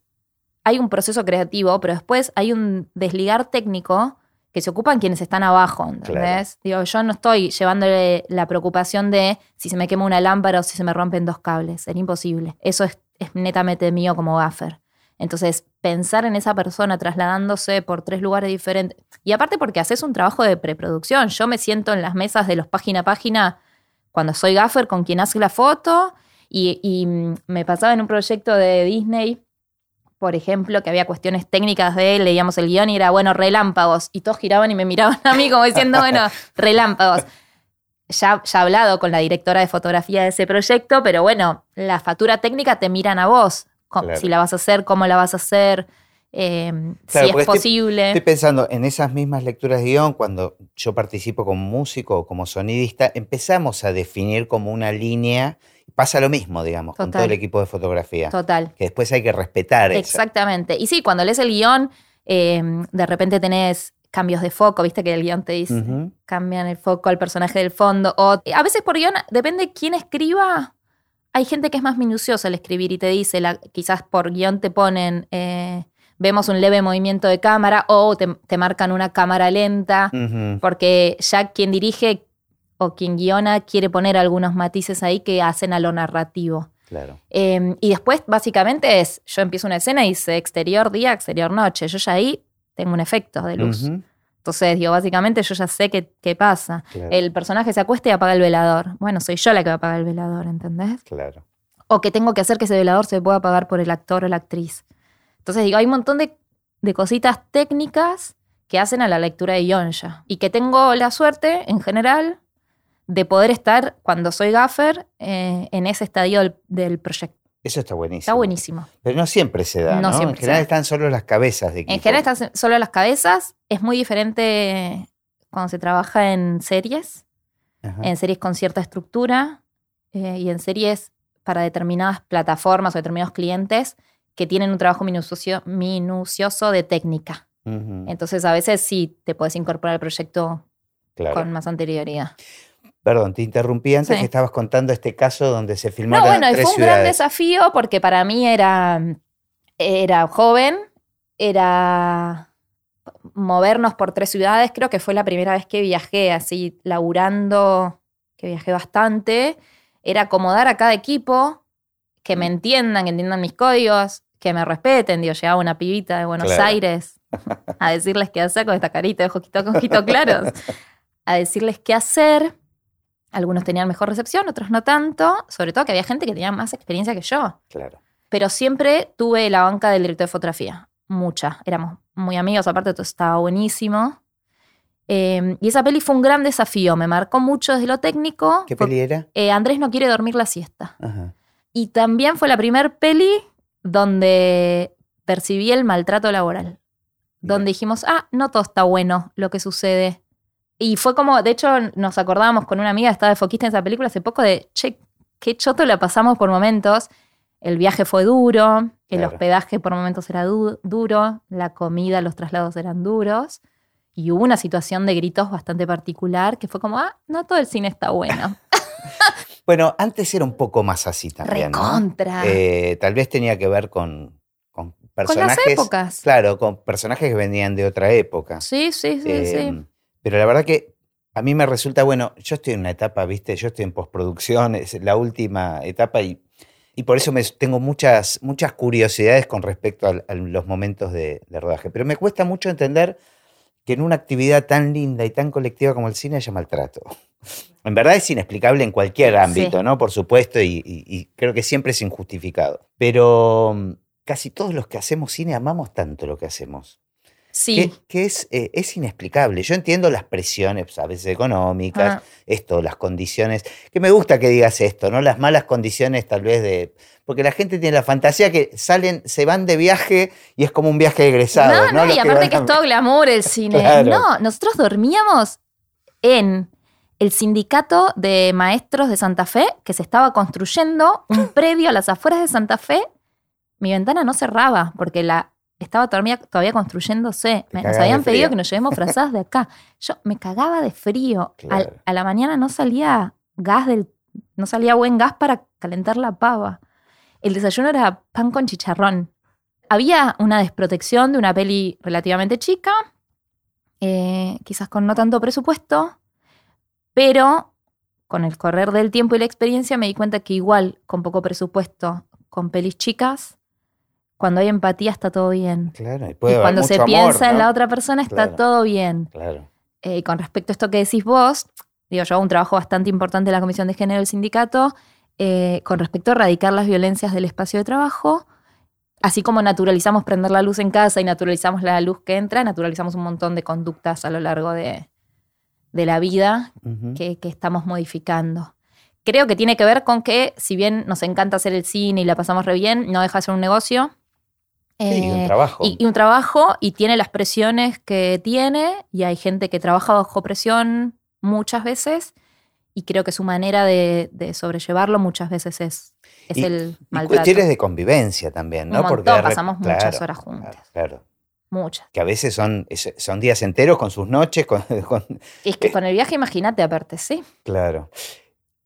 hay un proceso creativo, pero después hay un desligar técnico que se ocupan quienes están abajo, ¿entendés? Digo, yo no estoy llevándole la preocupación de si se me quema una lámpara o si se me rompen dos cables, sería imposible. Eso es, es netamente mío como gaffer. Entonces, pensar en esa persona trasladándose por tres lugares diferentes. Y aparte porque haces un trabajo de preproducción. Yo me siento en las mesas de los página a página cuando soy gaffer con quien hace la foto. Y, y, mm, me pasaba en un proyecto de Disney, por ejemplo, que había cuestiones técnicas de él, leíamos el guion y era, bueno, relámpagos. Y todos giraban y me miraban a mí como diciendo, bueno, [LAUGHS] relámpagos. Ya, ya he hablado con la directora de fotografía de ese proyecto, pero bueno, la factura técnica te miran a vos. Claro. Si la vas a hacer, cómo la vas a hacer, eh, Claro, si es estoy- posible. Estoy pensando en esas mismas lecturas de guion, cuando yo participo como músico o como sonidista, empezamos a definir como una línea. Pasa lo mismo, digamos, con todo el equipo de fotografía. Total. Que después hay que respetar eso. Exactamente. Y sí, cuando lees el guion, eh, de repente tenés cambios de foco, viste que el guion te dice, cambian el foco al personaje del fondo. O a veces por guion, depende quién escriba. Hay gente que es más minuciosa al escribir y te dice, la- quizás por guion te ponen, eh, vemos un leve movimiento de cámara o te, te marcan una cámara lenta, porque ya quien dirige o quien guiona quiere poner algunos matices ahí que hacen a lo narrativo. Claro. Eh, y después, básicamente, es, yo empiezo una escena y dice exterior día, exterior noche. Yo ya ahí tengo un efecto de luz. Entonces, digo, básicamente yo ya sé qué, qué pasa. Claro. El personaje se acuesta y apaga el velador. Bueno, soy yo la que va a apagar el velador, ¿entendés? Claro. O que tengo que hacer que ese velador se pueda apagar por el actor o la actriz. Entonces, digo, hay un montón de, de cositas técnicas que hacen a la lectura de ya. Y que tengo la suerte, en general, de poder estar, cuando soy gaffer, eh, en ese estadio del, del proyecto. Eso está buenísimo. Está buenísimo. Pero no siempre se da, No ¿no? siempre en general están solo las cabezas de equipo. En general están solo las cabezas. Es muy diferente cuando se trabaja en series, Ajá. en series con cierta estructura eh, y en series para determinadas plataformas o determinados clientes que tienen un trabajo minucioso, minucioso de técnica. Entonces a veces sí te puedes incorporar al proyecto Claro. con más anterioridad. Perdón, te interrumpí antes Sí. que estabas contando este caso donde se No, filmaron bueno, y tres fue un gran desafío porque para mí era, era joven, era movernos por tres ciudades. Creo que fue la primera vez que viajé así, laburando, que viajé bastante. Era acomodar a cada equipo, que me entiendan, que entiendan mis códigos, que me respeten. Digo, llegaba una pibita de Buenos Claro. Aires a decirles qué hacer con esta carita de ojitos con ojitos claros, a decirles qué hacer. Algunos tenían mejor recepción, otros no tanto. Sobre todo que había gente que tenía más experiencia que yo. Claro. Pero siempre tuve la banca del director de fotografía. Mucha. Éramos muy amigos, aparte todo estaba buenísimo. Eh, y esa peli fue un gran desafío. Me marcó mucho desde lo técnico. ¿Qué peli era? eh, Andrés no quiere dormir la siesta. Ajá. Y también fue la primer peli donde percibí el maltrato laboral. Donde dijimos, ah, no todo está bueno lo que sucede. Y fue como, de hecho, nos acordábamos con una amiga que estaba de foquista en esa película hace poco de, che, qué choto la pasamos por momentos. El viaje fue duro, el Claro. hospedaje por momentos era du- duro, la comida, los traslados eran duros. Y hubo una situación de gritos bastante particular que fue como, ah, no todo el cine está bueno. [LAUGHS] Bueno, antes era un poco más así también. ¿no? Eh, tal vez tenía que ver con, con personajes. épocas. Claro, con personajes que venían de otra época. Sí, sí, sí, sí. Pero la verdad que a mí me resulta, bueno, yo estoy en una etapa, viste, yo estoy en postproducción, es la última etapa y, y por eso me, tengo muchas, muchas curiosidades con respecto a, los momentos de, de rodaje. Pero me cuesta mucho entender que en una actividad tan linda y tan colectiva como el cine haya maltrato. En verdad es inexplicable en cualquier ámbito, Sí. ¿no? Por supuesto, y, y- y creo que siempre es injustificado. Pero mm, casi todos los que hacemos cine amamos tanto lo que hacemos Sí. que, que es, eh, es inexplicable. Yo entiendo las presiones pues, a veces económicas, Ah. esto, las condiciones, que me gusta que digas esto, ¿no? Las malas condiciones tal vez de... Porque la gente tiene la fantasía que salen, se van de viaje y es como un viaje de egresado. No, ¿no? y aparte que es todo glamour el cine. [LAUGHS] Claro. No, nosotros dormíamos en el sindicato de maestros de Santa Fe, que se estaba construyendo un [LAUGHS] predio a las afueras de Santa Fe. Mi ventana no cerraba porque la estaba todavía, todavía construyéndose. Me- nos habían pedido que nos llevemos frazadas de acá. [LAUGHS] Yo me cagaba de frío. Al- a la mañana no salía gas del, no salía buen gas para calentar la pava. El desayuno era pan con chicharrón. Había una desprotección de una peli relativamente chica, eh, quizás con no tanto presupuesto, pero con el correr del tiempo y la experiencia me di cuenta que igual con poco presupuesto, con pelis chicas, cuando hay empatía está todo bien. Claro, y Y puede haber cuando se amor, piensa en la otra persona está Claro. todo bien. Claro. Eh, con respecto a esto que decís vos, digo, yo hago un trabajo bastante importante en la Comisión de Género del sindicato, eh, con respecto a erradicar las violencias del espacio de trabajo, así como naturalizamos prender la luz en casa y naturalizamos la luz que entra, naturalizamos un montón de conductas a lo largo de, de la vida que, que estamos modificando. Creo que tiene que ver con que, si bien nos encanta hacer el cine y la pasamos re bien, no deja de ser un negocio. Sí, un Eh, trabajo. y, y un trabajo y tiene las presiones que tiene y hay gente que trabaja bajo presión muchas veces y creo que su manera de, de sobrellevarlo muchas veces es, es Y- el Y maltrato. cuestiones de convivencia también, Un ¿no? montón, de rep- pasamos muchas horas juntas. Claro. Muchas. Que a veces son, son días enteros con sus noches, con- [LAUGHS] con, Y es que con el viaje, imagínate, aparte, sí. Claro.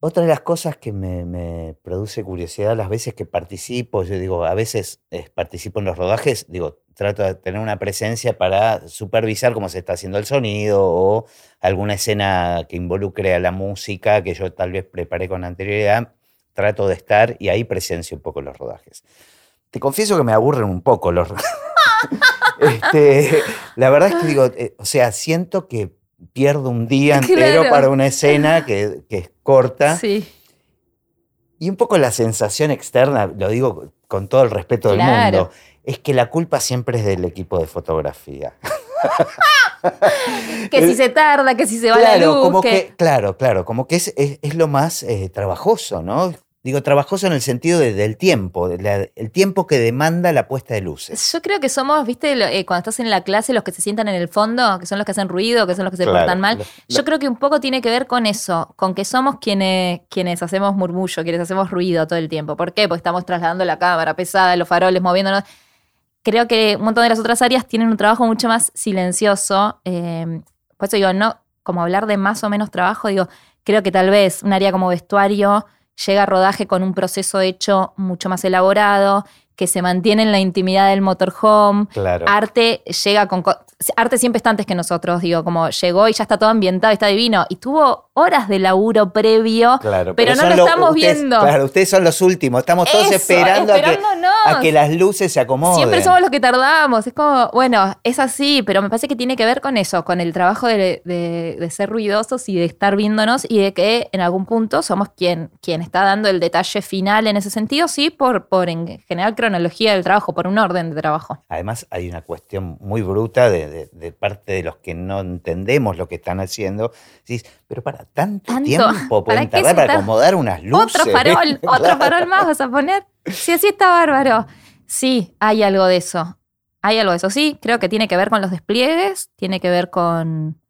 Otra de las cosas que me, me produce curiosidad las veces que participo, yo digo, a veces eh, participo en los rodajes, digo, trato de tener una presencia para supervisar cómo se está haciendo el sonido o alguna escena que involucre a la música que yo tal vez preparé con anterioridad, trato de estar y ahí presencio un poco los rodajes. Te confieso que me aburren un poco los rodajes. [LAUGHS] [LAUGHS] Este, la verdad es que digo, eh, o sea, siento que pierdo un día [LAUGHS] entero Claro. para una escena que, que es corta. Sí. Y un poco la sensación externa, lo digo con todo el respeto del Claro. mundo, es que la culpa siempre es del equipo de fotografía. [LAUGHS] Que si se tarda, que si se va la claro, luz. como que- que, claro, claro, como que es, es- es lo más eh, trabajoso, ¿no? Digo, trabajoso en el sentido de- del tiempo, de la- el tiempo que demanda la puesta de luces. Yo creo que somos, viste, eh, cuando estás en la clase, los que se sientan en el fondo, que son los que hacen ruido, que son los que se Claro, portan mal. lo- Yo creo que un poco tiene que ver con eso, con que somos quienes, quienes hacemos murmullo, quienes hacemos ruido todo el tiempo. ¿Por qué? Porque estamos trasladando la cámara pesada, los faroles, moviéndonos. Creo que un montón de las otras áreas tienen un trabajo mucho más silencioso. eh, por eso digo, no, como hablar de más o menos trabajo, digo, creo que tal vez un área como vestuario llega a rodaje con un proceso hecho mucho más elaborado, que se mantiene en la intimidad del motorhome, Claro. Arte llega con. co- Arte siempre está antes que nosotros, digo, como llegó y ya está todo ambientado, está divino. Y tuvo horas de laburo previo, Claro, pero, no son lo estamos ustedes- viendo. Claro, ustedes son los últimos. Estamos todos Eso, esperando a que, esperándonos. a que las luces se acomoden. Siempre somos los que tardamos. Es como, bueno, es así, pero me parece que tiene que ver con eso, con el trabajo de, de- de ser ruidosos y de estar viéndonos y de que en algún punto somos quien, quien está dando el detalle final en ese sentido, sí, por, por en general cronología del trabajo, por un orden de trabajo. Además, hay una cuestión muy bruta de, de- de parte de los que no entendemos lo que están haciendo. Decís, pero para tanto, Tanto, tiempo [LAUGHS] ¿para pueden qué tardar para acomodar unas luces. Otro farol, otro [LAUGHS] Claro. farol más vas a poner. Sí, así está bárbaro. Sí, hay algo de eso. Hay algo de eso. Sí, creo que tiene que ver con los despliegues, tiene que ver con,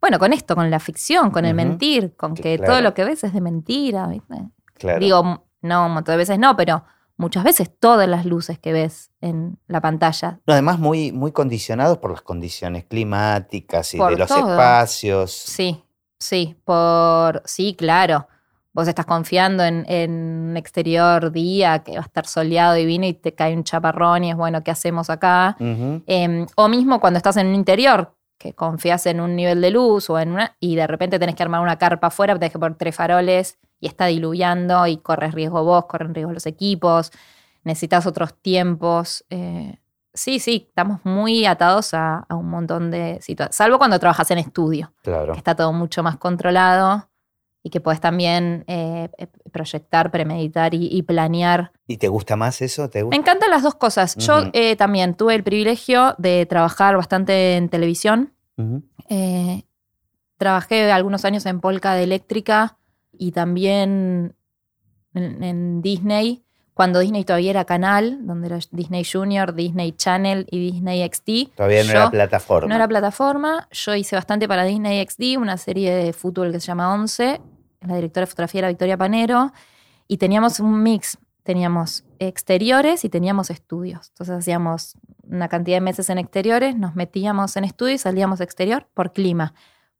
bueno, con esto, con la ficción, con el mentir, con que claro. todo lo que ves es de mentira. ¿viste? Claro. Digo, no, un montón de veces no, pero muchas veces todas las luces que ves en la pantalla. No, además, muy, muy condicionados por las condiciones climáticas y Por de los todo. espacios. Sí, sí, por. Sí, claro. vos estás confiando en, en un exterior día que va a estar soleado divino y te cae un chaparrón y es bueno, ¿qué hacemos acá? Eh, o mismo cuando estás en un interior, que confías en un nivel de luz o en una, y de repente tenés que armar una carpa afuera, tenés que poner tres faroles y está diluviando y corres riesgo vos, corren riesgo los equipos, necesitas otros tiempos. eh, sí, sí, estamos muy atados a, a un montón de situaciones, salvo cuando trabajas en estudio, Claro. que está todo mucho más controlado y que puedes también eh, eh, proyectar, premeditar y- y planear ¿Y te gusta más eso? ¿Te me encantan las dos cosas. Yo eh, también tuve el privilegio de trabajar bastante en televisión. Eh, trabajé algunos años en Polka de Eléctrica y también en, en Disney, cuando Disney todavía era canal, donde era Disney Junior, Disney Channel y Disney XD. Todavía no Yo- era plataforma. No era plataforma. Yo hice bastante para Disney XD, una serie de fútbol que se llama Once. La directora de fotografía era Victoria Panero. Y teníamos un mix. Teníamos exteriores y teníamos estudios. Entonces hacíamos una cantidad de meses en exteriores, nos metíamos en estudio y salíamos exterior por clima.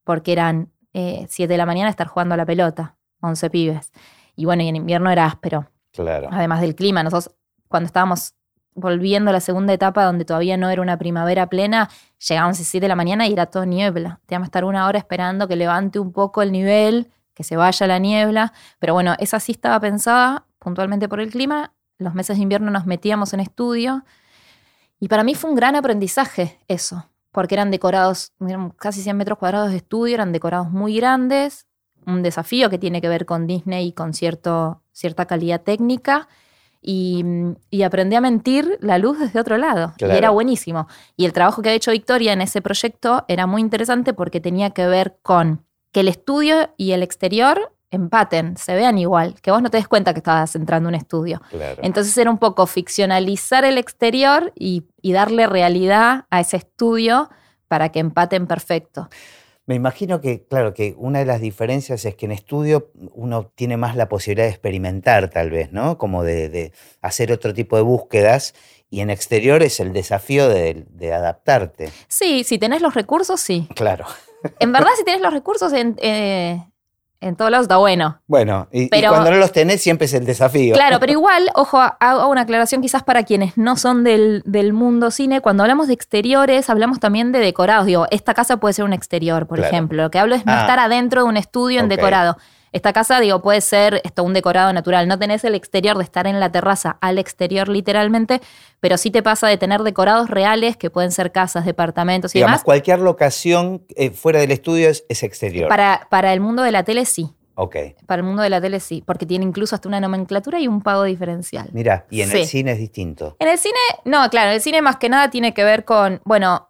Porque eran 7 de la mañana estar jugando a la pelota, 11 pibes. Y bueno, y en invierno era áspero Claro. además del clima. Nosotros, cuando estábamos volviendo a la segunda etapa, donde todavía no era una primavera plena, llegábamos a las 7 de la mañana y era todo niebla. Teníamos que estar una hora esperando que levante un poco el nivel, que se vaya la niebla. Pero bueno, esa sí estaba pensada puntualmente por el clima. Los meses de invierno nos metíamos en estudio. Y para mí fue un gran aprendizaje eso, porque eran decorados, eran casi 100 metros cuadrados de estudio, eran decorados muy grandes, un desafío que tiene que ver con Disney y con cierto, cierta calidad técnica. Y, y aprendí a mentir la luz desde otro lado. Claro. Y era buenísimo. Y el trabajo que ha hecho Victoria en ese proyecto era muy interesante porque tenía que ver con que el estudio y el exterior empaten, se vean igual, que vos no te des cuenta que estabas entrando a un estudio. claro. Entonces era un poco ficcionalizar el exterior y, y darle realidad a ese estudio para que empaten perfecto. Me imagino que, claro, que una de las diferencias es que en estudio uno tiene más la posibilidad de experimentar, tal vez, ¿no? Como de, de hacer otro tipo de búsquedas. Y en exterior es el desafío de, de adaptarte. Sí, si tenés los recursos, sí. Claro. En verdad, [LAUGHS] si tenés los recursos en, eh, en todos lados, está bueno. Bueno, y, cuando no los tenés siempre es el desafío. Claro, pero igual, ojo, hago una aclaración quizás para quienes no son del, del mundo cine. Cuando hablamos de exteriores, hablamos también de decorados. Digo, esta casa puede ser un exterior, por Claro. ejemplo. Lo que hablo es no Ah. estar adentro de un estudio en decorado. Esta casa, digo, puede ser esto, un decorado natural. No tenés el exterior de estar en la terraza al exterior literalmente, pero sí te pasa de tener decorados reales que pueden ser casas, departamentos y Digamos, demás. cualquier locación eh, fuera del estudio es, es exterior. Para, para el mundo de la tele sí. Ok. Para el mundo de la tele sí, porque tiene incluso hasta una nomenclatura y un pago diferencial. Mira, y en el cine es distinto. En el cine, no, claro, en el cine más que nada tiene que ver con, bueno,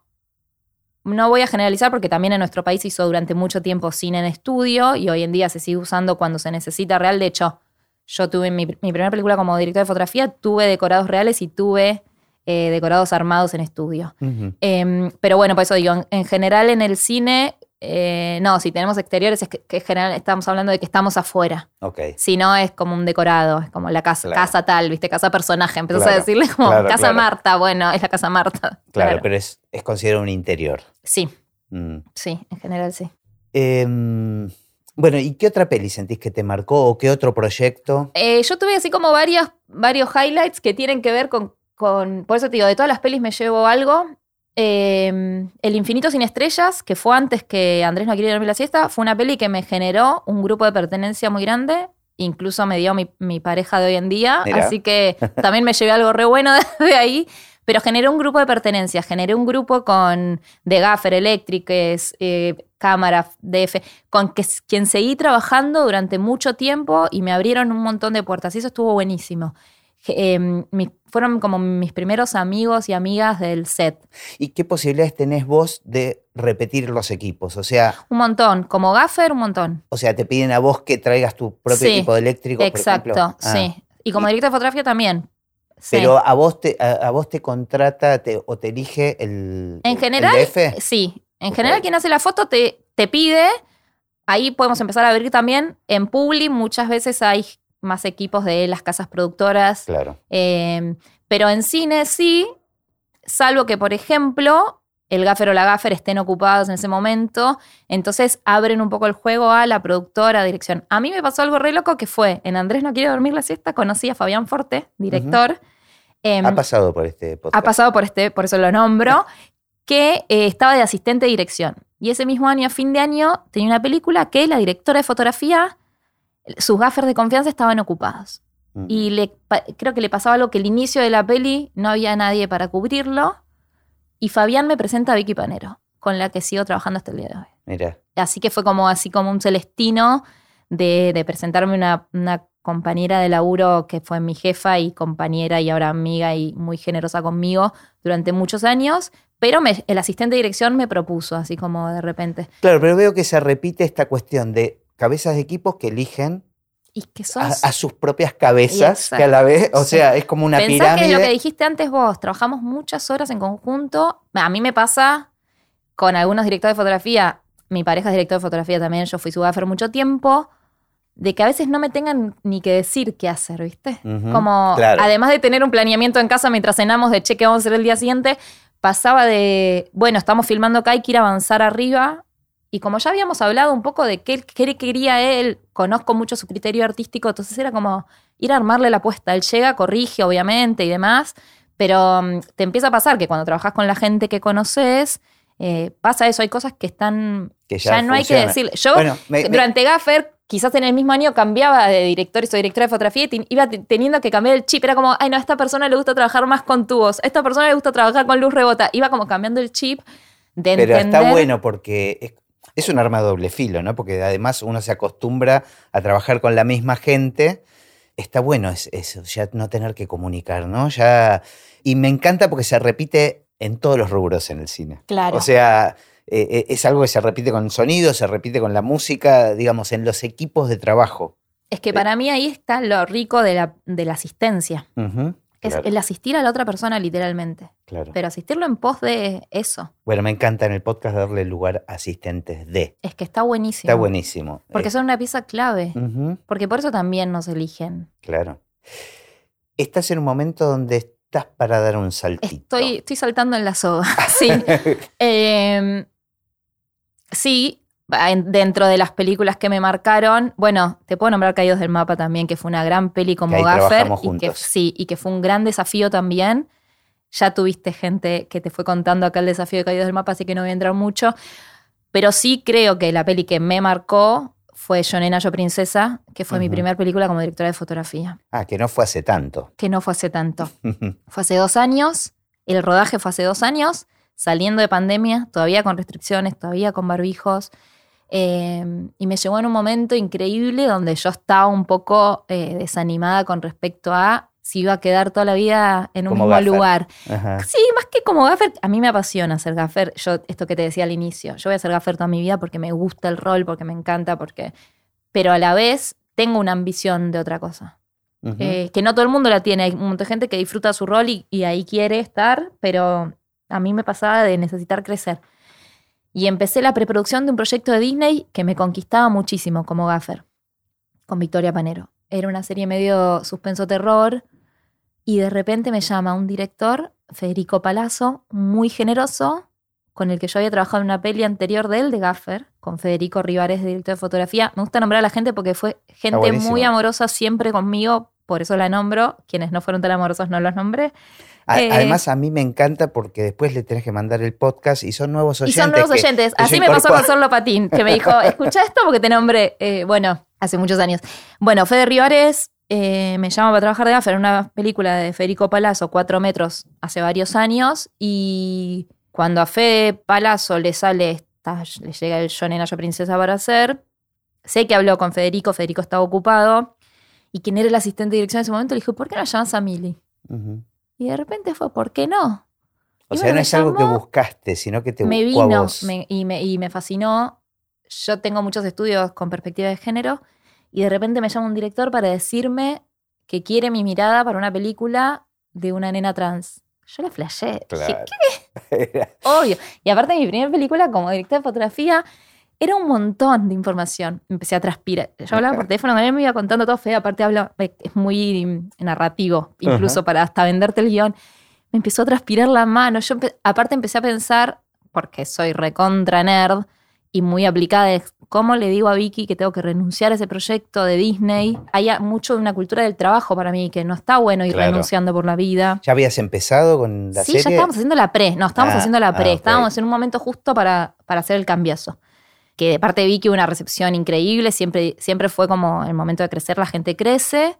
no voy a generalizar porque también en nuestro país se hizo durante mucho tiempo cine en estudio y hoy en día se sigue usando cuando se necesita real. De hecho, yo tuve mi, mi primera película como director de fotografía, tuve decorados reales y tuve eh, decorados armados en estudio. Em, pero bueno, por eso digo, en, en general en el cine, eh, no, si tenemos exteriores es que, que en general estamos hablando de que estamos afuera. Ok. Si no, es como un decorado, es como la casa, Claro. casa tal, ¿viste? Casa personaje. Empezás Claro, a decirle como claro, casa. Marta, bueno, es la casa Marta. Claro, pero es, es considerado un interior. Sí, Mm. sí, en general sí. Em, bueno, ¿y qué otra peli sentís que te marcó o qué otro proyecto? Eh, yo tuve así como varios, varios highlights que tienen que ver con, con- Por eso te digo, de todas las pelis me llevo algo. Eh, El Infinito sin Estrellas, que fue antes que Andrés no quiere dormir la siesta, fue una peli que me generó un grupo de pertenencia muy grande. Incluso me dio mi, mi pareja de hoy en día. Así que también me llevé algo re bueno [LAUGHS] de, ahí. Pero generé un grupo de pertenencia. Generé un grupo con de Gaffer, Electrics, eh, cámara, DF, con que, quien seguí trabajando durante mucho tiempo y me abrieron un montón de puertas. Y eso estuvo buenísimo. Eh, mi- fueron como mis primeros amigos y amigas del set. ¿Y qué posibilidades tenés vos de repetir los equipos? O sea, Un montón. Como gaffer, un montón. o sea, te piden a vos que traigas tu propio Sí, equipo de eléctrico, por Exacto, ejemplo. Ah, sí. Y como director de fotografía también. Sí. Pero a vos te, a, a vos te contrata te- o te elige el, En el general, DF. sí. En general, quien hace la foto te, te pide. Ahí podemos empezar a ver también en Publi. Muchas veces hay más equipos de las casas productoras. Claro. Eh, pero en cine sí, salvo que, por ejemplo, el gaffer o la gaffer estén ocupados en ese momento. Entonces abren un poco el juego a la productora, dirección. A mí me pasó algo re loco que fue, en Andrés no quiere dormir la siesta, conocí a Fabián Forte, director. Em, ha pasado por este podcast. ha pasado por este, por eso lo nombro, [LAUGHS] que eh, estaba de asistente de dirección. Y ese mismo año, a fin de año, tenía una película que la directora de fotografía, sus gaffers de confianza estaban ocupados. Mm. Y le, creo que le pasaba algo que el inicio de la peli no había nadie para cubrirlo. Y Fabián me presenta a Vicky Panero, con la que sigo trabajando hasta el día de hoy. Mira, Así que fue como así como un celestino de, de presentarme una, una compañera de laburo que fue mi jefa y compañera y ahora amiga y muy generosa conmigo durante muchos años. Pero me- el asistente de dirección me propuso, así como de repente. claro, pero veo que se repite esta cuestión de cabezas de equipos que eligen Y que a, sus propias cabezas, Exacto. que a la vez, o Sí. sea, es como una Pensá pirámide. que lo que dijiste antes vos, trabajamos muchas horas en conjunto. A mí me pasa con algunos directores de fotografía, mi pareja es director de fotografía también, yo fui su gaffer mucho tiempo, de que a veces no me tengan ni que decir qué hacer, ¿viste? Como, claro. además de tener un planeamiento en casa mientras cenamos de che, ¿qué vamos a hacer el día siguiente? Pasaba de, bueno, estamos filmando acá, hay que ir a avanzar arriba. Y como ya habíamos hablado un poco de qué, qué quería él, conozco mucho su criterio artístico, entonces era como ir a armarle la apuesta. Él llega, corrige, obviamente, y demás, pero mm, te empieza a pasar que cuando trabajas con la gente que conoces, eh, pasa eso, hay cosas que están... Que ya ya no hay que decirle. Yo, Bueno, me- me- durante Gaffer, quizás en el mismo año cambiaba de director y soy directora de fotografía y iba te- teniendo que cambiar el chip. Era como, ay, no, a esta persona le gusta trabajar más con tubos, a esta persona le gusta trabajar con luz rebota. Iba como cambiando el chip de Pero entender. está bueno porque es, un arma de doble filo, ¿no? Porque además uno se acostumbra a trabajar con la misma gente. Está bueno es- eso, ya no tener que comunicar, ¿no? Ya. Y me encanta porque se repite en todos los rubros en el cine. Claro. O sea, eh, eh, es algo que se repite con el sonido, se repite con la música, digamos, en los equipos de trabajo. es que para mí ahí está lo rico de la, de la asistencia. Claro, el asistir a la otra persona literalmente. claro. Pero asistirlo en pos de eso. Bueno, me encanta en el podcast darle lugar a asistentes de. Es que está buenísimo. Está buenísimo. Porque Eh, son una pieza clave. Porque por eso también nos eligen. Claro. Estás en un momento donde estás para dar un saltito. Estoy, estoy saltando en la soga. [LAUGHS] Sí. [LAUGHS] Eh, sí, dentro de las películas que me marcaron, bueno, te puedo nombrar Caídos del Mapa también, que fue una gran peli como Gaffer. Y que, sí, y que fue un gran desafío también. Ya tuviste gente que te fue contando acá el desafío de Caídos del Mapa, así que no voy a entrar mucho. Pero sí creo que la peli que me marcó fue Yo Nena, Yo Princesa, que fue mi primera película como directora de fotografía, Ah, que no fue hace tanto. que no fue hace tanto. [LAUGHS] Fue hace dos años, el rodaje fue hace dos años, saliendo de pandemia, todavía con restricciones, todavía con barbijos. Eh, y me llegó en un momento increíble donde yo estaba un poco eh, desanimada con respecto a si iba a quedar toda la vida en un Como mismo gaffer. lugar. Ajá. Sí, más que como gaffer, a mí me apasiona ser gaffer. Yo, esto que te decía al inicio, yo voy a ser gaffer toda mi vida porque me gusta el rol, porque me encanta, porque. Pero a la vez tengo una ambición de otra cosa. Eh, que no todo el mundo la tiene. Hay un montón de gente que disfruta su rol y, y ahí quiere estar, pero a mí me pasaba de necesitar crecer. Y empecé la preproducción de un proyecto de Disney que me conquistaba muchísimo como gaffer, con Victoria Panero. Era una serie medio suspenso-terror y de repente me llama un director, Federico Palazzo, muy generoso, con el que yo había trabajado en una peli anterior de él, de Gaffer, con Federico Rivares, director de fotografía. Me gusta nombrar a la gente porque fue gente muy amorosa siempre conmigo, por eso la nombro. Quienes no fueron tan amorosos no los nombré. A- eh, Además, a mí me encanta porque después le tenés que mandar el podcast y son nuevos Y oyentes. son nuevos oyentes. que Así me pasó con Sorlo Patín, que me dijo, [LAUGHS] escucha esto porque te nombré, eh, bueno, hace muchos años. Bueno, Fede Rivares eh, me llama para trabajar de gaffer en una película de Federico Palazzo, Cuatro metros, hace varios años. Y cuando a Fede Palazzo le sale, esta, le llega el Yo Nena, Yo Princesa para hacer, sé que habló con Federico, Federico estaba ocupado. Y quien era el asistente de dirección en ese momento le dijo, ¿por qué no llamas a Mili? Y de repente fue, ¿por qué no? O Y sea, no es algo que buscaste, sino que te me buscó a vino vos. me- y, me, y me fascinó. Yo tengo muchos estudios con perspectiva de género y de repente me llama un director para decirme que quiere mi mirada para una película de una nena trans. Yo la flashé. Dije, Claro. [LAUGHS] obvio. Y aparte mi primera película como directora de fotografía era un montón de información. Empecé a transpirar. Yo hablaba por teléfono, con él me iba contando todo feo, aparte habla, es muy narrativo, incluso Ajá. para hasta venderte el guion. Me empezó a transpirar la mano. Yo empe- aparte empecé a pensar porque soy recontra nerd y muy aplicada. Es cómo le digo a Vicky que tengo que renunciar a ese proyecto de Disney. Hay mucho de una cultura del trabajo para mí, que no está bueno ir Claro. renunciando por la vida. ¿Ya habías empezado con la sí, serie? ya estábamos haciendo la pre. No, estábamos Ah, haciendo la pre. ah. Estábamos en un momento justo para, para hacer el cambiazo. Que de parte de Vicky hubo una recepción increíble. Siempre, siempre fue como el momento de crecer, la gente crece.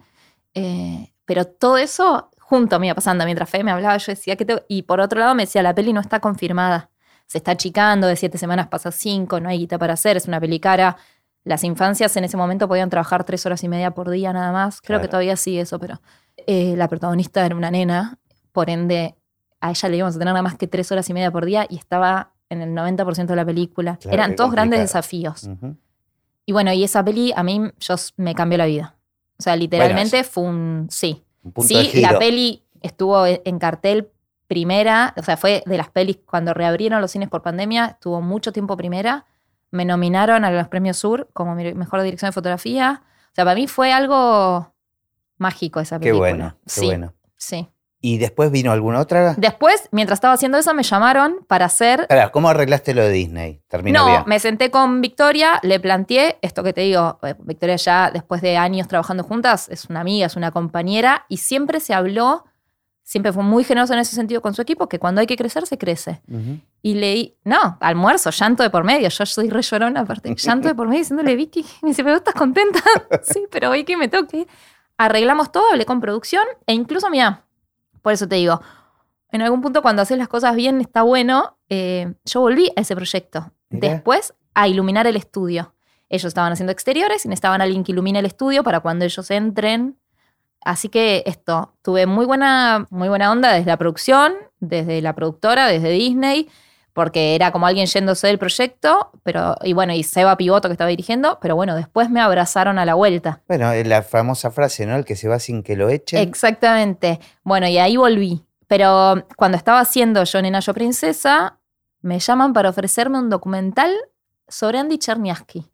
Eh, pero todo eso junto me iba pasando. Mientras Fe me hablaba, yo decía que Y por otro lado me decía, la peli no está confirmada. Se está achicando, de siete semanas pasa cinco, no hay guita para hacer, es una peli cara. Las infancias en ese momento podían trabajar tres horas y media por día nada más. Creo que todavía sigue eso, pero eh, la protagonista era una nena, por ende a ella le íbamos a tener nada más que tres horas y media por día y estaba en el 90% de la película. Claro, Eran qué todos grandes complicado. desafíos. Ujú. Y bueno, y esa peli a mí yo, me cambió la vida. O sea, literalmente fue un sí. Un punto de Sí, giro. la peli estuvo en cartel primera, o sea, fue de las pelis cuando reabrieron los cines por pandemia, estuvo mucho tiempo primera. Me nominaron a los premios Sur como mejor dirección de fotografía. O sea, para mí fue algo mágico esa Qué película. bueno, qué sí, bueno. sí. ¿Y después vino alguna otra? Después, mientras estaba haciendo eso, me llamaron para hacer Pará, ¿cómo arreglaste lo de Disney? Terminó no, bien. me senté con Victoria, le planteé esto que te digo. eh, Victoria ya después de años trabajando juntas es una amiga, es una compañera y siempre se habló, siempre fue muy generoso en ese sentido con su equipo, que cuando hay que crecer, se crece. Ujú. Y leí, no, almuerzo, llanto de por medio. Yo soy re llorona aparte. Llanto de por medio diciéndole, Vicky, [LAUGHS] me dice, ¿pero estás contenta? [LAUGHS] sí, pero Vicky, me toque. Arreglamos todo, hablé con producción e incluso, mira, por eso te digo, en algún punto cuando haces las cosas bien está bueno. eh, yo volví a ese proyecto. Mirá. Después a iluminar el estudio. Ellos estaban haciendo exteriores y necesitaban a alguien que ilumine el estudio para cuando ellos entren. Así que esto, tuve muy buena, muy buena onda desde la producción, desde la productora, desde Disney, porque era como alguien yéndose del proyecto, pero, y bueno, y Seba Pivoto que estaba dirigiendo, pero bueno, después me abrazaron a la vuelta. Bueno, la famosa frase, ¿no? El que se va sin que lo echen. Exactamente. Bueno, y ahí volví. Pero cuando estaba haciendo Yo Nena Yo Princesa, me llaman para ofrecerme un documental sobre Andy Cherniaski.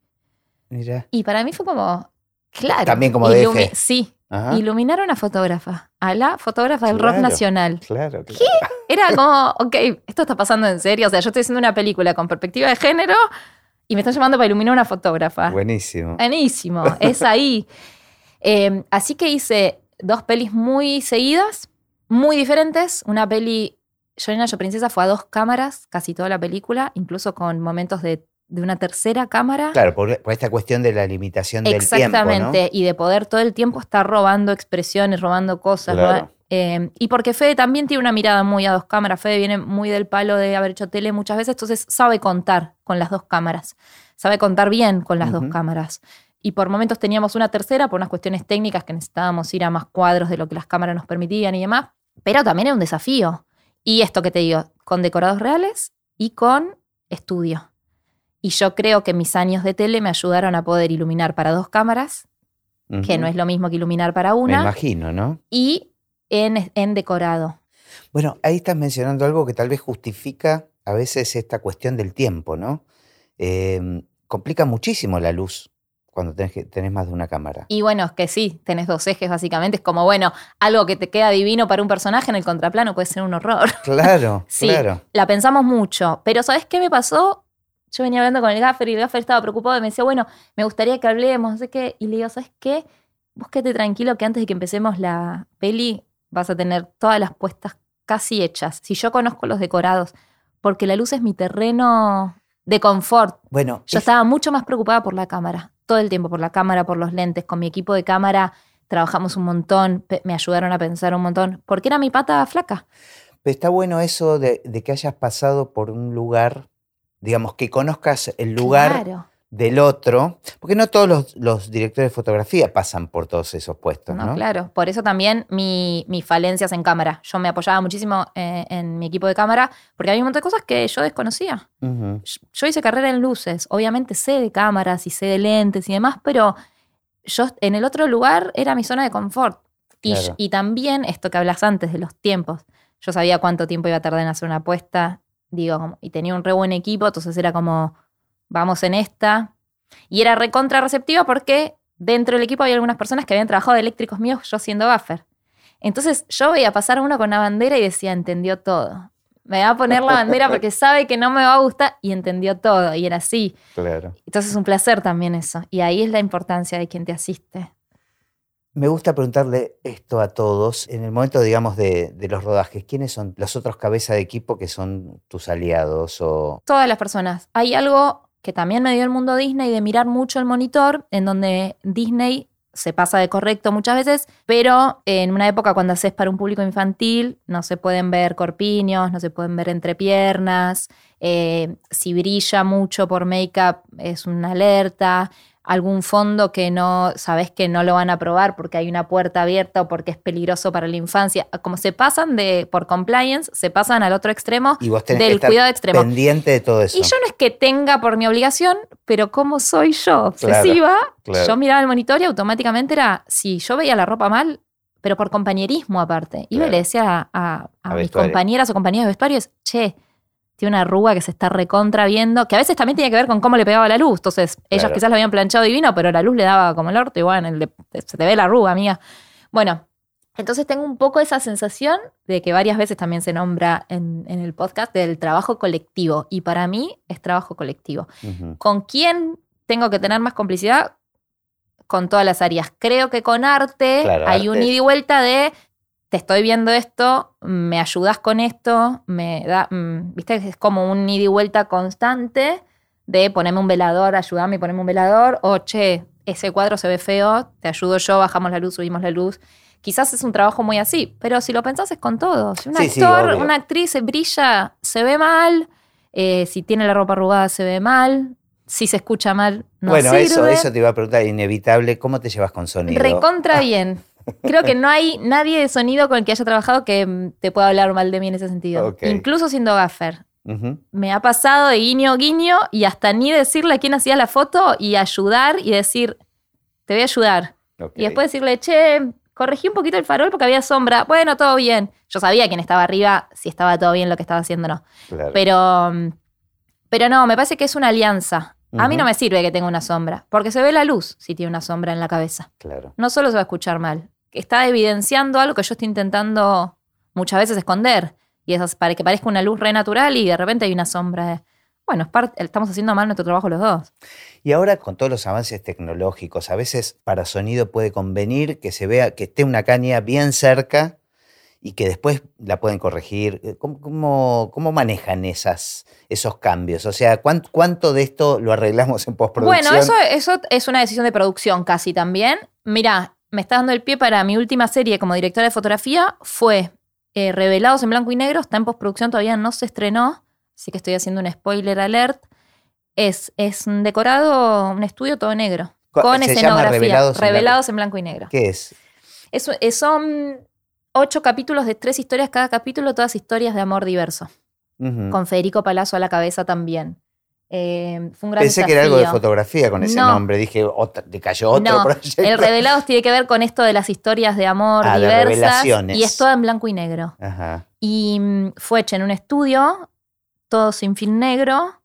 Mira. Y para mí fue como, claro. También como DF. Sí, Ajá. iluminar a una fotógrafa, a la fotógrafa del rock nacional. Claro, claro. Era como, ok, esto está pasando en serio. O sea, yo estoy haciendo una película con perspectiva de género y me están llamando para iluminar una fotógrafa. Buenísimo. Buenísimo, es ahí. [LAUGHS] Eh, así que hice dos pelis muy seguidas, muy diferentes. Una peli, Yo Yo Princesa, fue a dos cámaras, casi toda la película, incluso con momentos de, de una tercera cámara. Claro, por, por esta cuestión de la limitación del Exactamente, tiempo, y de poder todo el tiempo estar robando expresiones, robando cosas. Claro. eh, y porque Fede también tiene una mirada muy a dos cámaras. Fede viene muy del palo de haber hecho tele muchas veces, entonces sabe contar con las dos cámaras. Sabe contar bien con las dos cámaras. Y por momentos teníamos una tercera por unas cuestiones técnicas que necesitábamos ir a más cuadros de lo que las cámaras nos permitían y demás. Pero también era un desafío. Y esto que te digo, con decorados reales y con estudio. Y yo creo que mis años de tele me ayudaron a poder iluminar para dos cámaras, que no es lo mismo que iluminar para Me una, imagino, ¿no? y en, en decorado. Bueno, ahí estás mencionando algo que tal vez justifica a veces esta cuestión del tiempo, ¿no? Eh, complica muchísimo la luz cuando tenés, que- tenés más de una cámara. Y bueno, es que sí, tenés dos ejes básicamente. Es como, bueno, algo que te queda divino para un personaje en el contraplano puede ser un horror. Claro, [LAUGHS] Sí, claro. la pensamos mucho. Pero ¿sabes qué me pasó? Yo venía hablando con el gaffer y el gaffer estaba preocupado y me decía, bueno, me gustaría que hablemos, no sé qué. Y le digo, ¿sabes qué? Vos quédate tranquilo que antes de que empecemos la peli vas a tener todas las puestas casi hechas. Si yo conozco los decorados, porque la luz es mi terreno de confort. Bueno, Yo es- estaba mucho más preocupada por la cámara, todo el tiempo por la cámara, por los lentes. Con mi equipo de cámara trabajamos un montón, me ayudaron a pensar un montón, porque era mi pata flaca. está bueno eso de, de que hayas pasado por un lugar, digamos, que conozcas el lugar Claro. del otro, porque no todos los, los directores de fotografía pasan por todos esos puestos, ¿no? No, claro. Por eso también mi- mis falencias en cámara. Yo me apoyaba muchísimo eh, en mi equipo de cámara porque había un montón de cosas que yo desconocía. Yo- Yo hice carrera en luces. Obviamente sé de cámaras y sé de lentes y demás, pero yo en el otro lugar era mi zona de confort. Y, Claro. y también esto que hablas antes de los tiempos. Yo sabía cuánto tiempo iba a tardar en hacer una apuesta. Digo, como- y tenía un re buen equipo, entonces era como, vamos en esta. Y era recontra receptiva porque dentro del equipo había algunas personas que habían trabajado de eléctricos míos, yo siendo buffer. Entonces yo veía pasar a uno con una bandera y decía, entendió todo. Me va a poner la bandera porque [LAUGHS] sabe que no me va a gustar y entendió todo y era así. Claro. Entonces es un placer también eso. Y ahí es la importancia de quien te asiste. Me gusta preguntarle esto a todos. En el momento, digamos, de, de los rodajes, ¿quiénes son los otros cabezas de equipo que son tus aliados? O... Todas las personas. Hay algo que también me dio el mundo Disney de mirar mucho el monitor, en donde Disney se pasa de correcto muchas veces, pero en una época cuando haces para un público infantil no se pueden ver corpiños, no se pueden ver entrepiernas, eh, si brilla mucho por make-up es una alerta, algún fondo que no sabes que no lo van a probar porque hay una puerta abierta o porque es peligroso para la infancia. Como se pasan de por compliance, se pasan al otro extremo Y vos tenés del que estar cuidado extremo. pendiente de todo eso. Y yo no es que tenga por mi obligación, pero como soy yo obsesiva, claro. yo miraba el monitor y automáticamente era, si yo veía la ropa mal, pero por compañerismo aparte, iba y le decía a, a- a A mis vestuario. compañeras o compañeros de vestuarios, che, tiene una arruga que se está recontra viendo, que a veces también tenía que ver con cómo le pegaba la luz. Entonces, ellos Claro. quizás lo habían planchado divino, pero la luz le daba como el orto y bueno, se te ve la arruga, amiga. Bueno, entonces tengo un poco esa sensación de que varias veces también se nombra en, en el podcast del trabajo colectivo. Y para mí es trabajo colectivo. ¿Con quién tengo que tener más complicidad? Con todas las áreas. Creo que con arte Claro, hay un ida y vuelta de te estoy viendo esto, me ayudas con esto, me da, mm, viste, es como un ida y vuelta constante de ponerme un velador, ayudarme y ponerme un velador, o che, ese cuadro se ve feo, te ayudo yo, bajamos la luz, subimos la luz. Quizás es un trabajo muy así, pero si lo pensás es con todo. Si un Sí, actor, una actriz brilla, se ve mal, eh, si tiene la ropa arrugada se ve mal, si se escucha mal, no bueno, sirve. eso, eso te iba a preguntar, inevitable, ¿cómo te llevas con sonido? Recontra [LAUGHS] bien. Creo que no hay nadie de sonido con el que haya trabajado que mm, te pueda hablar mal de mí en ese sentido. Incluso siendo gaffer. Me ha pasado de guiño guiño y hasta ni decirle a quién hacía la foto y ayudar y decir, te voy a ayudar. Y después decirle, che, corregí un poquito el farol porque había sombra. Bueno, todo bien. Yo sabía quién estaba arriba, si estaba todo bien lo que estaba haciendo o no. Claro. Pero, mm, pero no, me parece que es una alianza. A mí no me sirve que tenga una sombra, porque se ve la luz si tiene una sombra en la cabeza. Claro. No solo se va a escuchar mal, está evidenciando algo que yo estoy intentando muchas veces esconder. Y es para que parezca una luz re natural y de repente hay una sombra. Bueno, estamos haciendo mal nuestro trabajo los dos. Y ahora con todos los avances tecnológicos, a veces para sonido puede convenir que se vea que esté una caña bien cerca y que después la pueden corregir. ¿Cómo, cómo, cómo manejan esas, esos cambios? O sea, ¿cuán- ¿cuánto, de esto lo arreglamos en postproducción? Bueno, eso, eso es una decisión de producción casi también. Mira, me está dando el pie para mi última serie como directora de fotografía. Fue eh, Revelados en Blanco y Negro. Está en postproducción, todavía no se estrenó. Así que estoy haciendo un spoiler alert. Es, es un decorado, un estudio todo negro. Co- Con se escenografía. Revelados Revelados, en en blanco y negro. ¿Qué es? Es- es- son ocho capítulos de tres historias cada capítulo, todas historias de amor diverso. Con Federico Palazzo a la cabeza también. Eh, fue un gran Pensé que era algo de fotografía con ese No. nombre. Dije, otra- te cayó otro No, proyecto. El Revelados tiene que ver con esto de las historias de amor Ah, de diversas. revelaciones. y es todo en blanco y negro. Ajá. Y mm, fue hecho en un estudio, todo sin film negro,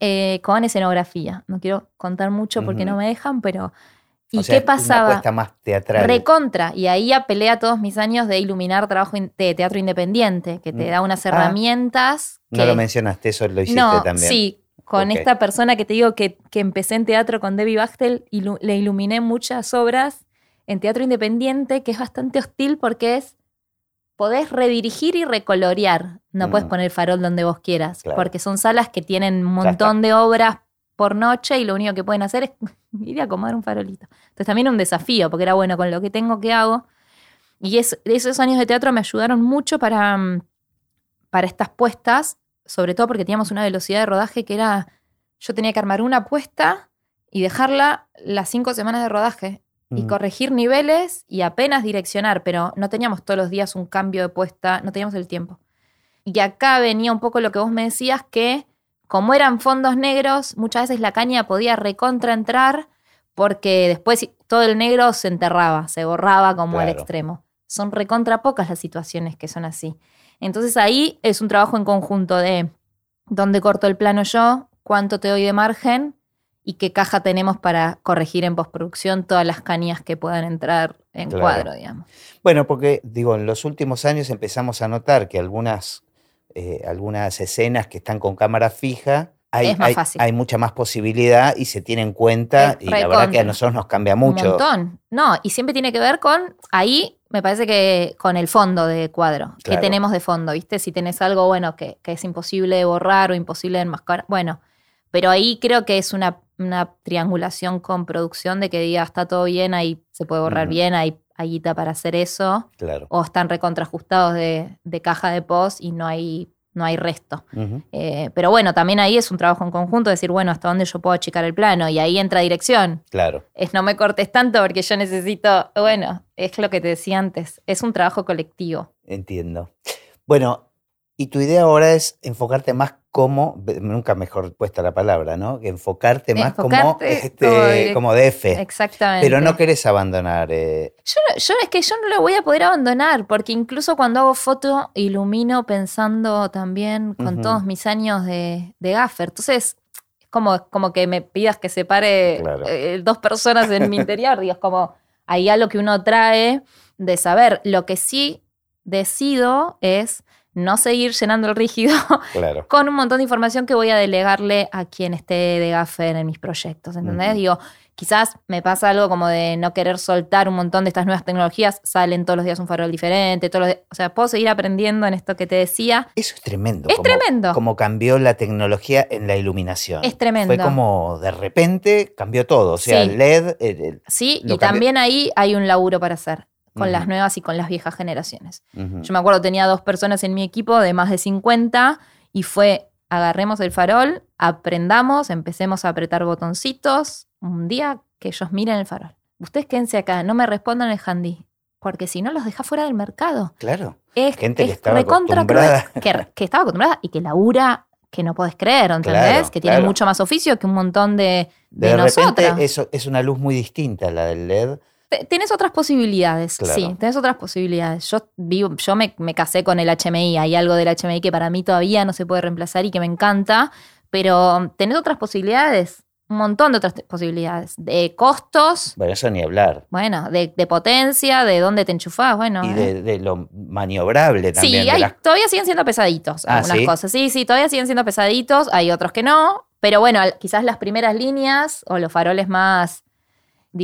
eh, con escenografía. No quiero contar mucho porque no me dejan, pero. ¿Y O sea, qué pasaba? Una más teatral. Recontra. Y ahí apelé a todos mis años de iluminar trabajo in- de teatro independiente, que te Mm. da unas Ah. herramientas. no que- lo mencionaste, eso lo hiciste no, también. sí. Con esta persona que te digo que, que empecé en teatro con Debbie Bachtel, ilu- le iluminé muchas obras en teatro independiente, que es bastante hostil porque es. Podés redirigir y recolorear. No Mm. puedes poner farol donde vos quieras. Claro. Porque son salas que tienen un montón de obras por noche y lo único que pueden hacer es [LAUGHS] ir a acomodar un farolito. Entonces también un desafío, porque era bueno con lo que tengo que hago. Y es- esos años de teatro me ayudaron mucho para, mm, para estas puestas, sobre todo porque teníamos una velocidad de rodaje que era, yo tenía que armar una puesta y dejarla las cinco semanas de rodaje y Ujú. corregir niveles y apenas direccionar, pero no teníamos todos los días un cambio de puesta, no teníamos el tiempo. Y acá venía un poco lo que vos me decías, que como eran fondos negros, muchas veces la caña podía recontraentrar porque después todo el negro se enterraba, se borraba como al extremo. Son recontra pocas las situaciones que son así. Entonces ahí es un trabajo en conjunto de dónde corto el plano yo, cuánto te doy de margen y qué caja tenemos para corregir en postproducción todas las cañas que puedan entrar en Claro. cuadro, digamos. Bueno, porque digo, en los últimos años empezamos a notar que algunas eh, algunas escenas que están con cámara fija, hay, Es más hay- fácil. hay mucha más posibilidad y se tiene en cuenta Es y la verdad que a nosotros nos cambia Un mucho. montón. No, y siempre tiene que ver con, ahí me parece que con el fondo de cuadro. que Claro. tenemos de fondo? ¿Viste? Si tenés algo, bueno, que, que es imposible de borrar o imposible de enmascarar. Bueno, pero ahí creo que es una, una triangulación con producción de que diga, está todo bien, ahí se puede borrar bien, hay, hay guita para hacer eso. Claro. O están recontrajustados de, de caja de post y no hay, no hay resto. Eh, pero bueno, también ahí es un trabajo en conjunto, decir, bueno, hasta dónde yo puedo achicar el plano. Y ahí entra dirección Claro. es no me cortes tanto porque yo necesito, bueno, es lo que te decía antes, es un trabajo colectivo. Entiendo. Bueno, y tu idea ahora es enfocarte más como, nunca mejor puesta la palabra, ¿no? Enfocarte más como, Enfocarte este, como DF. Exactamente. Pero no querés abandonar. eh, yo, yo es que yo no lo voy a poder abandonar porque incluso cuando hago foto ilumino pensando también con todos mis años de, de gaffer. Entonces, es como, como que me pidas que separe Claro. eh, dos personas en mi interior. Digo, es como hay algo que uno trae de saber. Lo que sí decido es no seguir llenando el rígido [LAUGHS] claro. con un montón de información que voy a delegarle a quien esté de gaffer en mis proyectos, ¿entendés? Digo, quizás me pasa algo como de no querer soltar un montón de estas nuevas tecnologías, salen todos los días un farol diferente, todos los o sea, puedo seguir aprendiendo en esto que te decía. Eso es tremendo. Es como- tremendo. Como cambió la tecnología en la iluminación. Es tremendo. Fue como de repente cambió todo. O sea, Sí. el LED. el- el- Sí, y también ahí hay un laburo para hacer con las nuevas y con las viejas generaciones. Yo me acuerdo, tenía dos personas en mi equipo de más de 50 y fue, agarremos el farol, aprendamos, empecemos a apretar botoncitos, un día que ellos miren el farol. Ustedes quédense acá, no me respondan el handy, porque si no los deja fuera del mercado. Claro. Es, Gente que es estaba recontra acostumbrada. que, que estaba acostumbrada y que labura que no podés creer, ¿entendés? Claro, que tiene claro. mucho más oficio que un montón de, de, De, repente nosotras. eso es una luz muy distinta la del LED. Tenés otras posibilidades, Claro. sí, tenés otras posibilidades. Yo vivo, yo me, me casé con el HMI, hay algo del HMI que para mí todavía no se puede reemplazar y que me encanta, pero tenés otras posibilidades, un montón de otras posibilidades, de costos, Bueno, eso ni hablar. bueno, de, de potencia, de dónde te enchufás, bueno. Y eh. de, de lo maniobrable Sí, también. de hay- las- todavía siguen siendo pesaditos Ah, algunas ¿sí? cosas. Sí, sí, todavía siguen siendo pesaditos, hay otros que no, pero bueno, quizás las primeras líneas o los faroles más,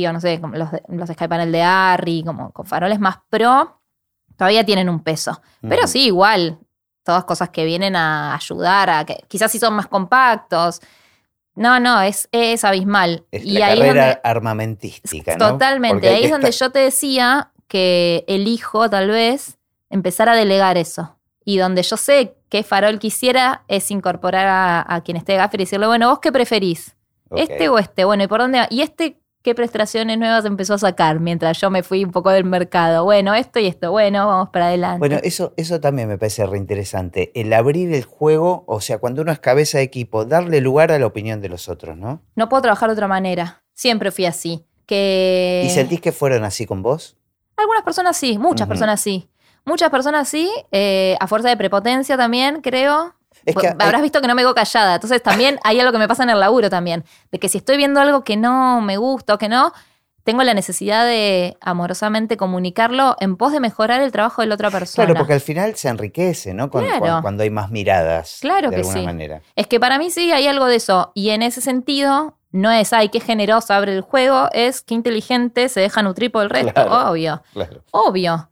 digo, no sé, como los, los Sky Panel de Arri, como con faroles más pro, todavía tienen un peso. Pero sí, igual, todas cosas que vienen a ayudar a que quizás si son más compactos. No, no, es, es abismal. Es y la ahí carrera donde- armamentística, ¿no? Totalmente. Porque Ahí que es donde yo te decía que elijo tal vez empezar a delegar eso. Y donde yo sé qué farol quisiera es incorporar a, a quien esté de gaffer y decirle, bueno, ¿vos qué preferís? ¿Este o este? Bueno, ¿y por dónde va? ¿Y este qué prestaciones nuevas empezó a sacar mientras yo me fui un poco del mercado? Bueno, esto y esto. Bueno, vamos para adelante. Bueno, eso, eso también me parece reinteresante. El abrir el juego, o sea, cuando uno es cabeza de equipo, darle lugar a la opinión de los otros, ¿no? no puedo trabajar de otra manera. Siempre fui así. Que... ¿Y sentís que fueron así con vos? Algunas personas sí, muchas personas sí. Muchas personas sí, eh, a fuerza de prepotencia también, creo. Es que Pues, Habrás visto que no me digo callada. Entonces también hay algo que me pasa en el laburo también. De que si estoy viendo algo que no me gusta o que no, tengo la necesidad de amorosamente comunicarlo en pos de mejorar el trabajo de la otra persona. Claro, porque al final se enriquece, ¿no? Cuando, Claro. cuando- cuando hay más miradas. Claro de que alguna sí. manera. Es que para mí sí hay algo de eso. Y en ese sentido, no es, ay, qué generoso abre el juego, es qué inteligente se deja nutrir por el resto. Claro. Obvio. Claro. Obvio.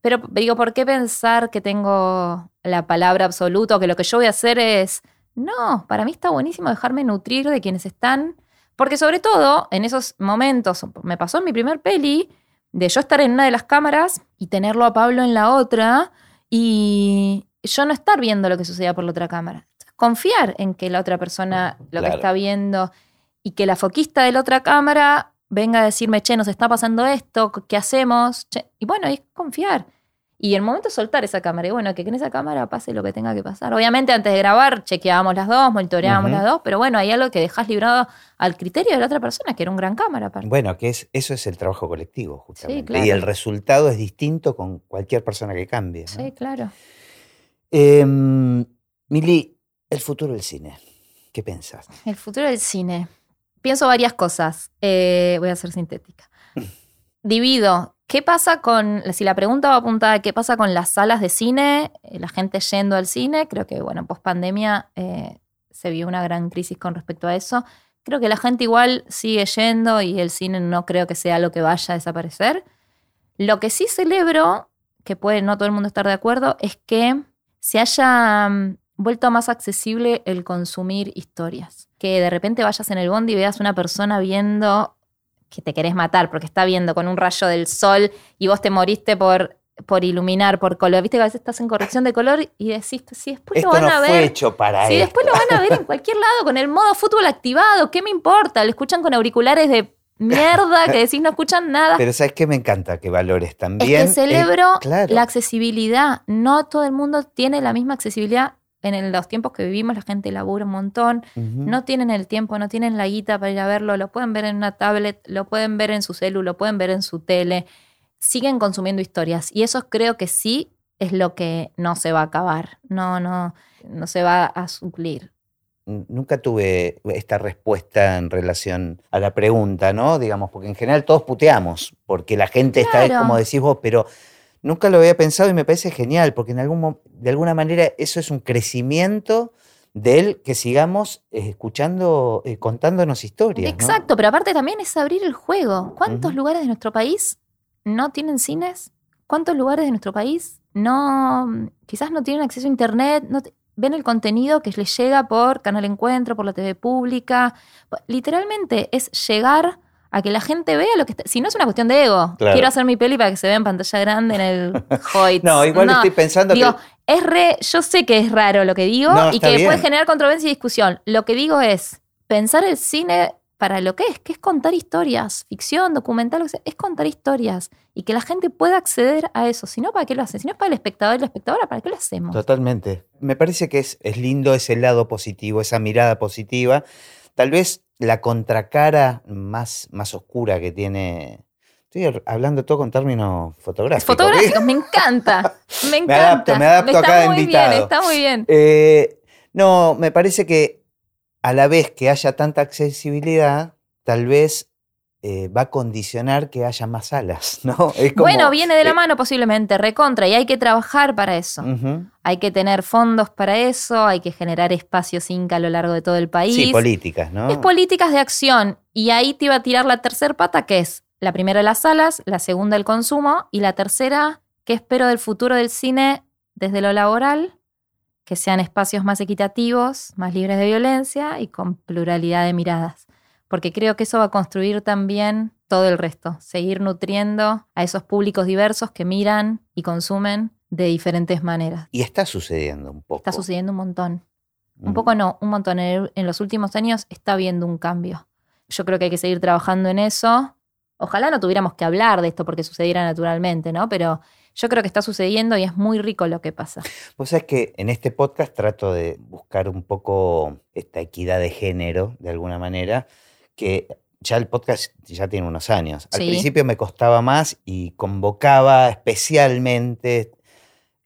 Pero digo, ¿por qué pensar que tengo la palabra absoluta o que lo que yo voy a hacer es... No, para mí está buenísimo dejarme nutrir de quienes están. Porque sobre todo, en esos momentos, me pasó en mi primer peli, de yo estar en una de las cámaras y tenerlo a Pablo en la otra y yo no estar viendo lo que sucedía por la otra cámara. Confiar en que la otra persona lo que está viendo y que la foquista de la otra cámara venga a decirme, che, nos está pasando esto, ¿qué hacemos? Che, Y bueno, es confiar. Y el momento de soltar esa cámara, y bueno, que en esa cámara pase lo que tenga que pasar. Obviamente antes de grabar chequeábamos las dos, monitoreábamos las dos, pero bueno, hay algo que dejas librado al criterio de la otra persona, que era un gran cámara aparte. Bueno, que es, eso es el trabajo colectivo, justamente. claro. Y el resultado es distinto con cualquier persona que cambie. ¿no? Sí, claro. Em, Mili, el futuro del cine. ¿Qué pensás? El futuro del cine. Pienso varias cosas. Eh, voy a ser sintética. Divido ¿Qué pasa con, si la pregunta va apuntada qué pasa con las salas de cine, eh, la gente yendo al cine? Creo que, bueno, post pandemia eh, se vio una gran crisis con respecto a eso. Creo que la gente igual sigue yendo y el cine no creo que sea lo que vaya a desaparecer. Lo que sí celebro, que puede no todo el mundo estar de acuerdo, es que se haya mm, vuelto más accesible el consumir historias. Que de repente vayas en el bondi y veas una persona viendo que te querés matar porque está viendo con un rayo del sol y vos te moriste por, por iluminar, por color. Viste que a veces estás en corrección de color y decís, si después Esto lo van no a fue ver. hecho para Si esto. después lo van a ver en [LAUGHS] cualquier lado con el modo fútbol activado, ¿qué me importa? Lo escuchan con auriculares de mierda que decís no escuchan nada. Pero ¿sabes qué? Me encanta que valores es también. que celebro claro. la accesibilidad. No todo el mundo tiene la misma accesibilidad. En los tiempos que vivimos la gente labura un montón. No tienen el tiempo, no tienen la guita para ir a verlo, lo pueden ver en una tablet, lo pueden ver en su celu, lo pueden ver en su tele. Siguen consumiendo historias y eso creo que sí es lo que no se va a acabar, no, no, no se va a suplir. Nunca tuve esta respuesta en relación a la pregunta, ¿no? Digamos, porque en general todos puteamos, porque la gente está, Claro. como decís vos, pero nunca lo había pensado y me parece genial, porque en algún, de alguna manera eso es un crecimiento del que sigamos eh, escuchando, eh, contándonos historias. ¿no? Exacto, pero aparte también es abrir el juego. ¿Cuántos lugares de nuestro país no tienen cines? ¿Cuántos lugares de nuestro país no, quizás no tienen acceso a internet? No te- ven el contenido que les llega por Canal Encuentro, por la TV pública. Literalmente es llegar a que la gente vea lo que está. Si no es una cuestión de ego, Claro. quiero hacer mi peli para que se vea en pantalla grande en el [LAUGHS] Hoyts. No, igual estoy pensando Digo, que. es re, yo sé que es raro lo que digo No, y que bien. puede generar controversia y discusión. Lo que digo es pensar el cine para lo que es, que es contar historias, ficción, documental, lo que sea, es contar historias y que la gente pueda acceder a eso. Si no, ¿para qué lo hace? Si no es para el espectador y la espectadora, ¿para qué lo hacemos? Totalmente. Me parece que es, es lindo ese lado positivo, esa mirada positiva. Tal vez la contracara más, más oscura que tiene. Estoy hablando todo con términos fotográficos. Fotográficos, me encanta. [LAUGHS] Me encanta. adapto, me adapto a está cada muy invitado. bien, está muy bien. Eh, no, me parece que a la vez que haya tanta accesibilidad, tal vez eh, va a condicionar que haya más salas, [LAUGHS] ¿no? Es como- bueno, viene de la eh, mano posiblemente, recontra, y hay que trabajar para eso. Hay que tener fondos para eso, hay que generar espacios Inca a lo largo de todo el país. Sí, políticas, ¿no? Es políticas de acción. Y ahí te iba a tirar la tercera pata, que es la primera las salas, la segunda el consumo, y la tercera, que espero del futuro del cine desde lo laboral, que sean espacios más equitativos, más libres de violencia y con pluralidad de miradas. Porque creo que eso va a construir también todo el resto, seguir nutriendo a esos públicos diversos que miran y consumen de diferentes maneras. Y está sucediendo un poco. Está sucediendo un montón. Un Mm. poco no, un montón. En, en los últimos años está habiendo un cambio. Yo creo que hay que seguir trabajando en eso. Ojalá no tuviéramos que hablar de esto porque sucediera naturalmente, ¿no? Pero yo creo que está sucediendo y es muy rico lo que pasa. Vos sabés que en este podcast trato de buscar un poco esta equidad de género, de alguna manera, que ya el podcast ya tiene unos años. Al Sí. principio me costaba más y convocaba especialmente.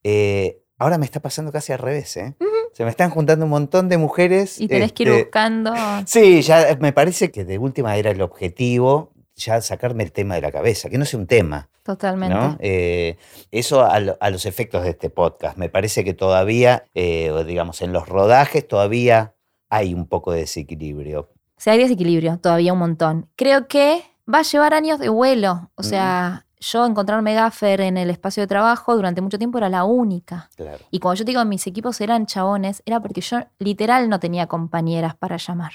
eh, ahora me está pasando casi al revés, ¿eh? Se me están juntando un montón de mujeres. Y tenés que ir este, buscando. [LAUGHS] Sí, ya me parece que de última era el objetivo, ya sacarme el tema de la cabeza, que no sea un tema. Totalmente. ¿no? Eh, eso a, lo- a los efectos de este podcast. Me parece que todavía, eh, digamos, en los rodajes todavía hay un poco de desequilibrio. Sea, hay desequilibrio, todavía un montón. Creo que va a llevar años de vuelo. O sea, yo encontrarme gaffer en el espacio de trabajo durante mucho tiempo era la única. Claro. Y cuando yo te digo mis equipos eran chabones, era porque yo literal no tenía compañeras para llamar.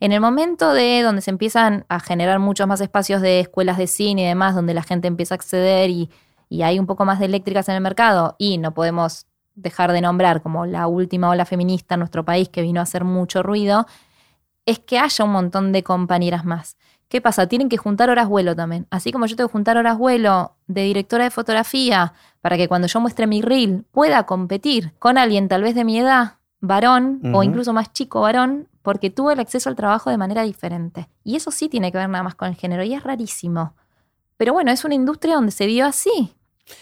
En el momento de donde se empiezan a generar muchos más espacios de escuelas de cine y demás, donde la gente empieza a acceder y, y hay un poco más de eléctricas en el mercado, y no podemos dejar de nombrar como la última ola feminista en nuestro país que vino a hacer mucho ruido, es que haya un montón de compañeras más. ¿Qué pasa? Tienen que juntar horas vuelo también. Así como yo tengo que juntar horas vuelo de directora de fotografía para que cuando yo muestre mi reel pueda competir con alguien tal vez de mi edad, varón o incluso más chico varón, porque tuve el acceso al trabajo de manera diferente. Y eso sí tiene que ver nada más con el género y es rarísimo. Pero bueno, es una industria donde se vio así.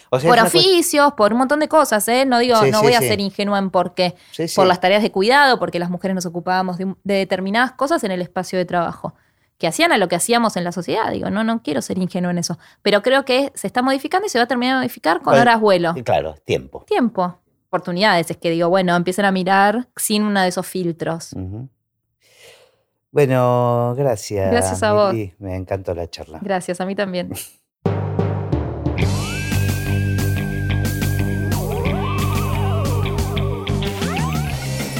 O sea, por oficios, por un montón de cosas, ¿eh? No digo, Sí, no sí, voy a sí. ser ingenua en por qué por las tareas de cuidado, porque las mujeres nos ocupábamos de, de determinadas cosas en el espacio de trabajo. que hacían a lo que hacíamos en la sociedad. Digo, no, no quiero ser ingenuo en eso. Pero creo que se está modificando y se va a terminar de modificar con Bueno, horas vuelo. Y claro, tiempo. Tiempo. Oportunidades. Es que digo, bueno, empiecen a mirar sin uno de esos filtros. Bueno, gracias. Gracias a vos. Mili. Me encantó la charla. Gracias, a mí también. [LAUGHS]